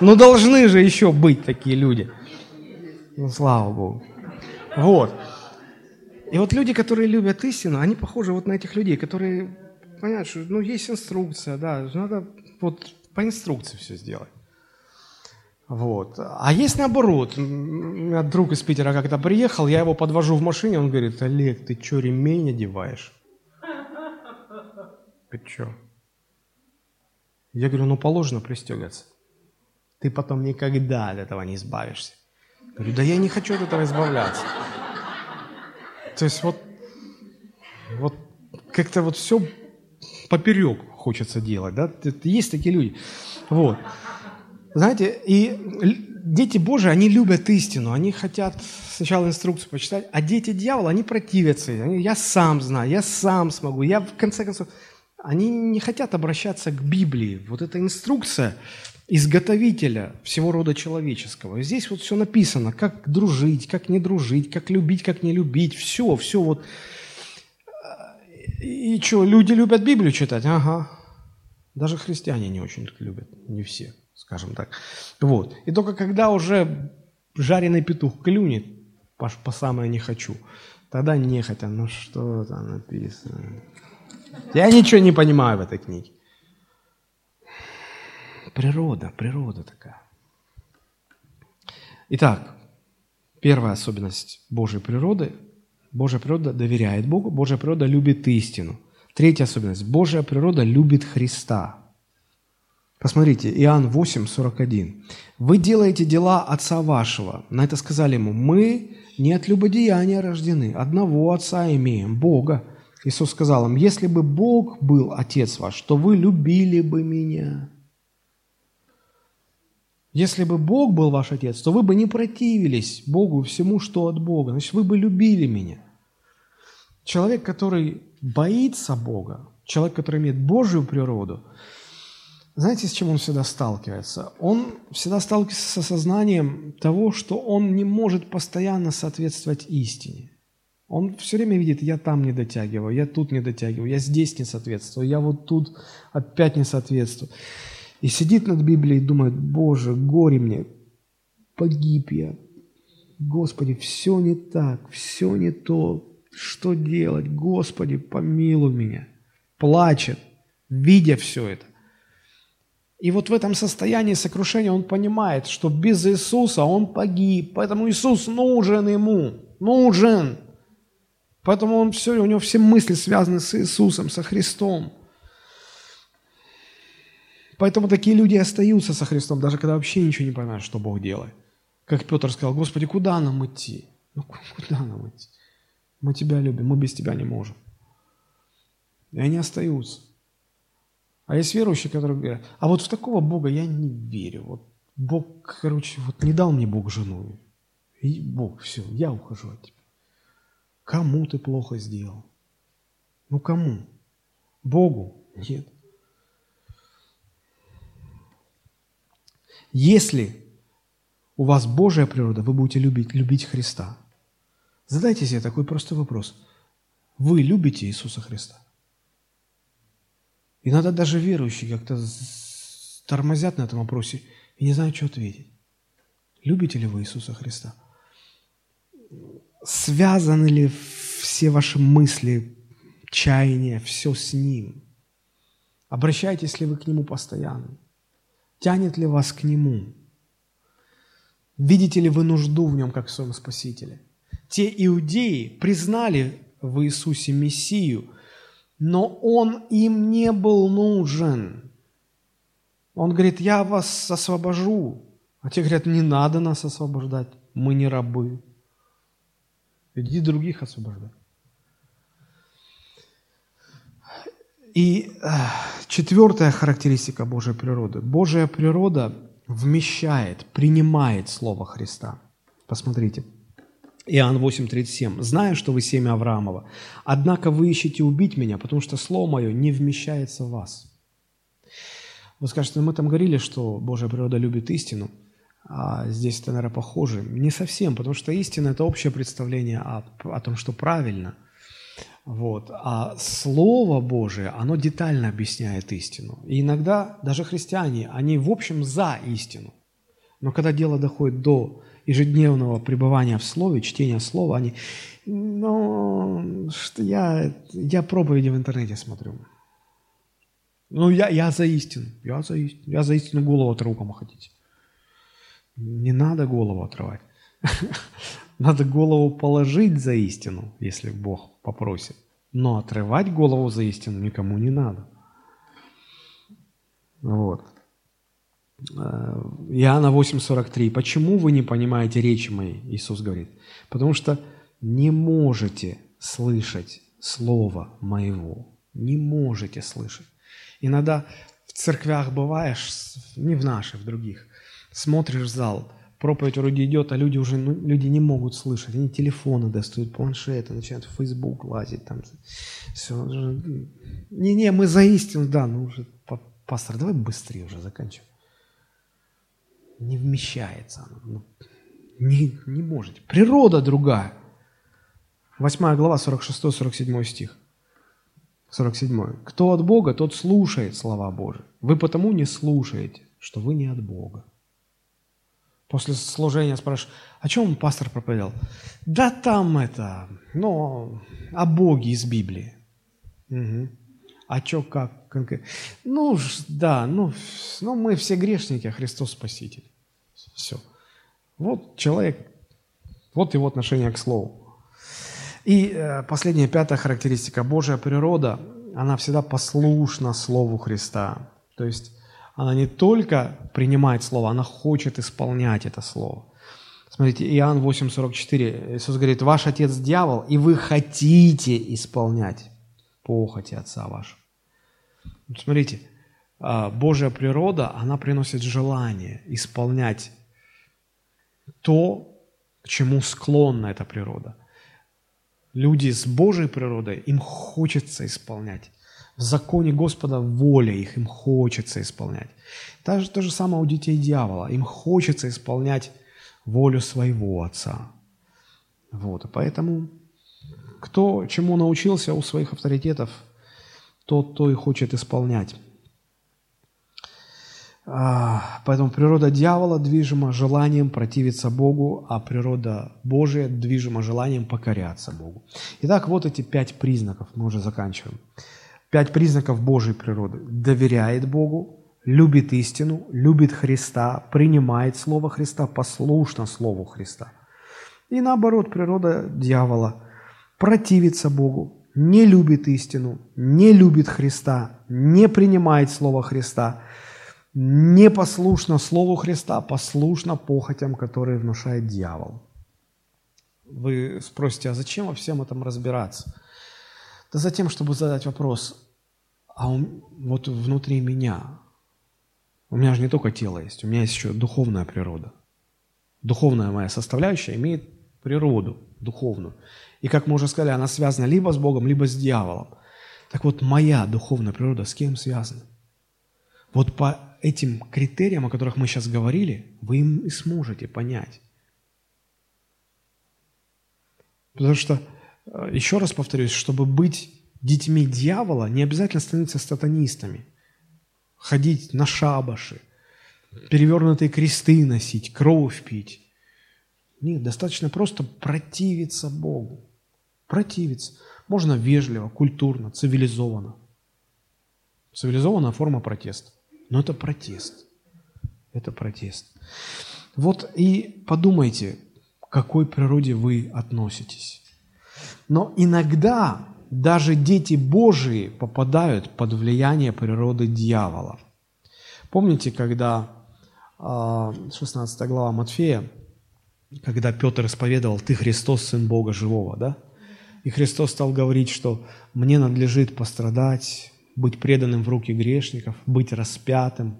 Ну, должны же еще быть такие люди. Ну, слава Богу. Вот. И вот люди, которые любят истину, они похожи вот на этих людей, которые понимают, что ну, есть инструкция, да, надо вот по инструкции все сделать. Вот. А есть наоборот. У друг из Питера как-то приехал, я его подвожу в машине, он говорит, Олег, ты что, ремень одеваешь? Ты что? Я говорю, ну положено пристегиваться. Ты потом никогда от этого не избавишься. Я говорю, да я не хочу от этого избавляться. То есть вот, вот как-то вот все поперек хочется делать, да? Есть такие люди. Вот. Знаете, и дети Божии, они любят истину, они хотят сначала инструкцию почитать, а дети дьявола, они противятся. Они, я сам знаю, я сам смогу. Я, в конце концов, они не хотят обращаться к Библии. Вот эта инструкция изготовителя всего рода человеческого. здесь вот все написано, как дружить, как не дружить, как любить, как не любить. Все, все вот. И что, люди любят Библию читать? Ага. Даже христиане не очень любят, не все, скажем так. Вот. И только когда уже жареный петух клюнет, по, по самое не хочу, тогда нехотя, ну что там написано? Я ничего не понимаю в этой книге. Природа, природа такая. Итак, первая особенность Божьей природы. Божья природа доверяет Богу, Божья природа любит истину. Третья особенность. Божья природа любит Христа. Посмотрите, Иоанн 8, 41. «Вы делаете дела Отца вашего». На это сказали ему, «Мы не от любодеяния рождены, одного Отца имеем, Бога». Иисус сказал им, «Если бы Бог был Отец ваш, то вы любили бы Меня». Если бы Бог был ваш Отец, то вы бы не противились Богу всему, что от Бога. Значит, вы бы любили меня. Человек, который боится Бога, человек, который имеет Божью природу, знаете, с чем он всегда сталкивается? Он всегда сталкивается с осознанием того, что он не может постоянно соответствовать истине. Он все время видит, я там не дотягиваю, я тут не дотягиваю, я здесь не соответствую, я вот тут опять не соответствую и сидит над Библией и думает, Боже, горе мне, погиб я. Господи, все не так, все не то. Что делать? Господи, помилуй меня. Плачет, видя все это. И вот в этом состоянии сокрушения он понимает, что без Иисуса он погиб. Поэтому Иисус нужен ему. Нужен. Поэтому он все, у него все мысли связаны с Иисусом, со Христом. Поэтому такие люди остаются со Христом, даже когда вообще ничего не понимают, что Бог делает. Как Петр сказал, Господи, куда нам идти? Ну, куда нам идти? Мы Тебя любим, мы без Тебя не можем. И они остаются. А есть верующие, которые говорят, а вот в такого Бога я не верю. Вот Бог, короче, вот не дал мне Бог жену. И Бог, все, я ухожу от тебя. Кому ты плохо сделал? Ну кому? Богу? Нет. Если у вас Божья природа, вы будете любить, любить Христа. Задайте себе такой простой вопрос. Вы любите Иисуса Христа? Иногда даже верующие как-то тормозят на этом вопросе и не знают, что ответить. Любите ли вы Иисуса Христа? Связаны ли все ваши мысли, чаяния, все с Ним? Обращаетесь ли вы к Нему постоянно? Тянет ли вас к Нему? Видите ли вы нужду в Нем, как в своем Спасителе? Те иудеи признали в Иисусе Мессию, но Он им не был нужен. Он говорит, я вас освобожу. А те говорят, не надо нас освобождать, мы не рабы. Иди других освобождай. И э, четвертая характеристика Божьей природы. Божья природа вмещает, принимает Слово Христа. Посмотрите. Иоанн 8:37. «Знаю, что вы семя Авраамова, однако вы ищете убить меня, потому что Слово Мое не вмещается в вас». Вы скажете, ну мы там говорили, что Божья природа любит истину, а здесь это, наверное, похоже. Не совсем, потому что истина – это общее представление о, о том, что правильно. Вот. А Слово Божие, оно детально объясняет истину. И иногда даже христиане, они в общем за истину. Но когда дело доходит до ежедневного пребывания в Слове, чтения Слова, они, ну, что я, я проповеди в интернете смотрю. Ну, я, я за истину, я за истину, я за истину голову отрыву, кому хотите. Не надо голову отрывать. Надо голову положить за истину, если Бог попросит. Но отрывать голову за истину никому не надо. Вот. Иоанна 8,43. «Почему вы не понимаете речи моей?» Иисус говорит. «Потому что не можете слышать Слово Моего. Не можете слышать. Иногда в церквях бываешь, не в наших, в других, смотришь в зал, проповедь вроде идет, а люди уже ну, люди не могут слышать. Они телефоны достают, планшеты, начинают в Facebook лазить. Там, все. Не-не, мы за истину, да, ну уже, пастор, давай быстрее уже заканчиваем не вмещается. Ну, не, не можете. Природа другая. 8 глава, 46-47 стих. 47. «Кто от Бога, тот слушает слова Божии. Вы потому не слушаете, что вы не от Бога». После служения спрашиваю, о чем пастор проповедовал? Да там это, ну, о Боге из Библии. Угу. А что, как конкретно? Ну, да, ну, ну, мы все грешники, а Христос Спаситель. Все. Вот человек, вот его отношение к Слову. И э, последняя, пятая характеристика. Божья природа, она всегда послушна Слову Христа. То есть она не только принимает Слово, она хочет исполнять это Слово. Смотрите, Иоанн 8,44, Иисус говорит, «Ваш отец дьявол, и вы хотите исполнять похоти отца вашего». Смотрите, Божья природа, она приносит желание исполнять то, к чему склонна эта природа. Люди с Божьей природой, им хочется исполнять. В законе Господа воля их, им хочется исполнять. То же, то же самое у детей дьявола. Им хочется исполнять волю своего отца. Вот, и поэтому кто чему научился у своих авторитетов, тот то и хочет исполнять. А, поэтому природа дьявола движима желанием противиться Богу, а природа Божия движима желанием покоряться Богу. Итак, вот эти пять признаков, мы уже заканчиваем. Пять признаков Божьей природы. Доверяет Богу, любит истину, любит Христа, принимает Слово Христа, послушно Слову Христа. И наоборот, природа дьявола противится Богу, не любит истину, не любит Христа, не принимает Слово Христа, не послушно Слову Христа, послушно похотям, которые внушает дьявол. Вы спросите, а зачем во всем этом разбираться? Да за тем, чтобы задать вопрос, а он, вот внутри меня, у меня же не только тело есть, у меня есть еще духовная природа. Духовная моя составляющая имеет природу духовную. И, как мы уже сказали, она связана либо с Богом, либо с дьяволом. Так вот, моя духовная природа с кем связана? Вот по этим критериям, о которых мы сейчас говорили, вы им и сможете понять. Потому что, э, еще раз повторюсь, чтобы быть детьми дьявола, не обязательно становиться сатанистами, ходить на шабаши, перевернутые кресты носить, кровь пить. Нет, достаточно просто противиться Богу. Противиться. Можно вежливо, культурно, цивилизованно. Цивилизованная форма протеста. Но это протест. Это протест. Вот и подумайте, к какой природе вы относитесь. Но иногда даже дети Божии попадают под влияние природы дьявола. Помните, когда 16 а, глава Матфея, когда Петр исповедовал, ты Христос, Сын Бога Живого, да? И Христос стал говорить, что мне надлежит пострадать, быть преданным в руки грешников, быть распятым.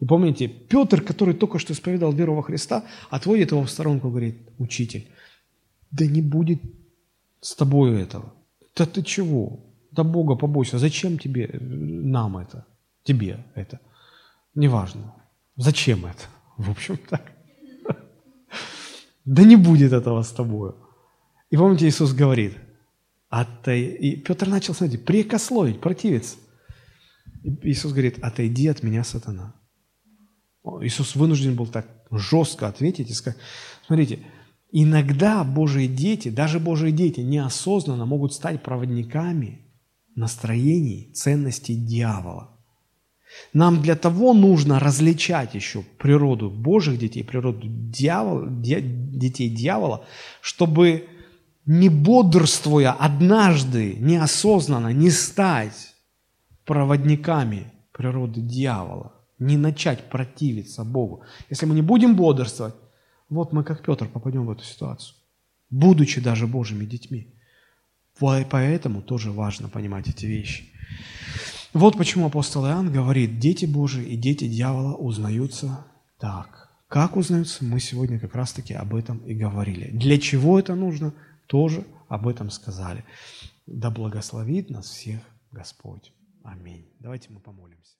И помните, Петр, который только что исповедовал веру во Христа, отводит его в сторонку и говорит, учитель, да не будет с тобою этого. Да ты чего? Да Бога побойся. Зачем тебе, нам это? Тебе это? Неважно. Зачем это? В общем так. Да не будет этого с тобою. И помните, Иисус говорит, Отой... и Петр начал, смотрите, прикословить, противиться. Иисус говорит, отойди от меня, сатана. Иисус вынужден был так жестко ответить и сказать, смотрите, иногда Божьи дети, даже Божьи дети неосознанно могут стать проводниками настроений, ценностей дьявола. Нам для того нужно различать еще природу Божьих детей, природу дьявола, детей дьявола, чтобы не бодрствуя однажды, неосознанно, не стать проводниками природы дьявола, не начать противиться Богу. Если мы не будем бодрствовать, вот мы, как Петр, попадем в эту ситуацию, будучи даже Божьими детьми. Поэтому тоже важно понимать эти вещи. Вот почему апостол Иоанн говорит, дети Божии и дети дьявола узнаются так. Как узнаются, мы сегодня как раз-таки об этом и говорили. Для чего это нужно, тоже об этом сказали. Да благословит нас всех Господь. Аминь. Давайте мы помолимся.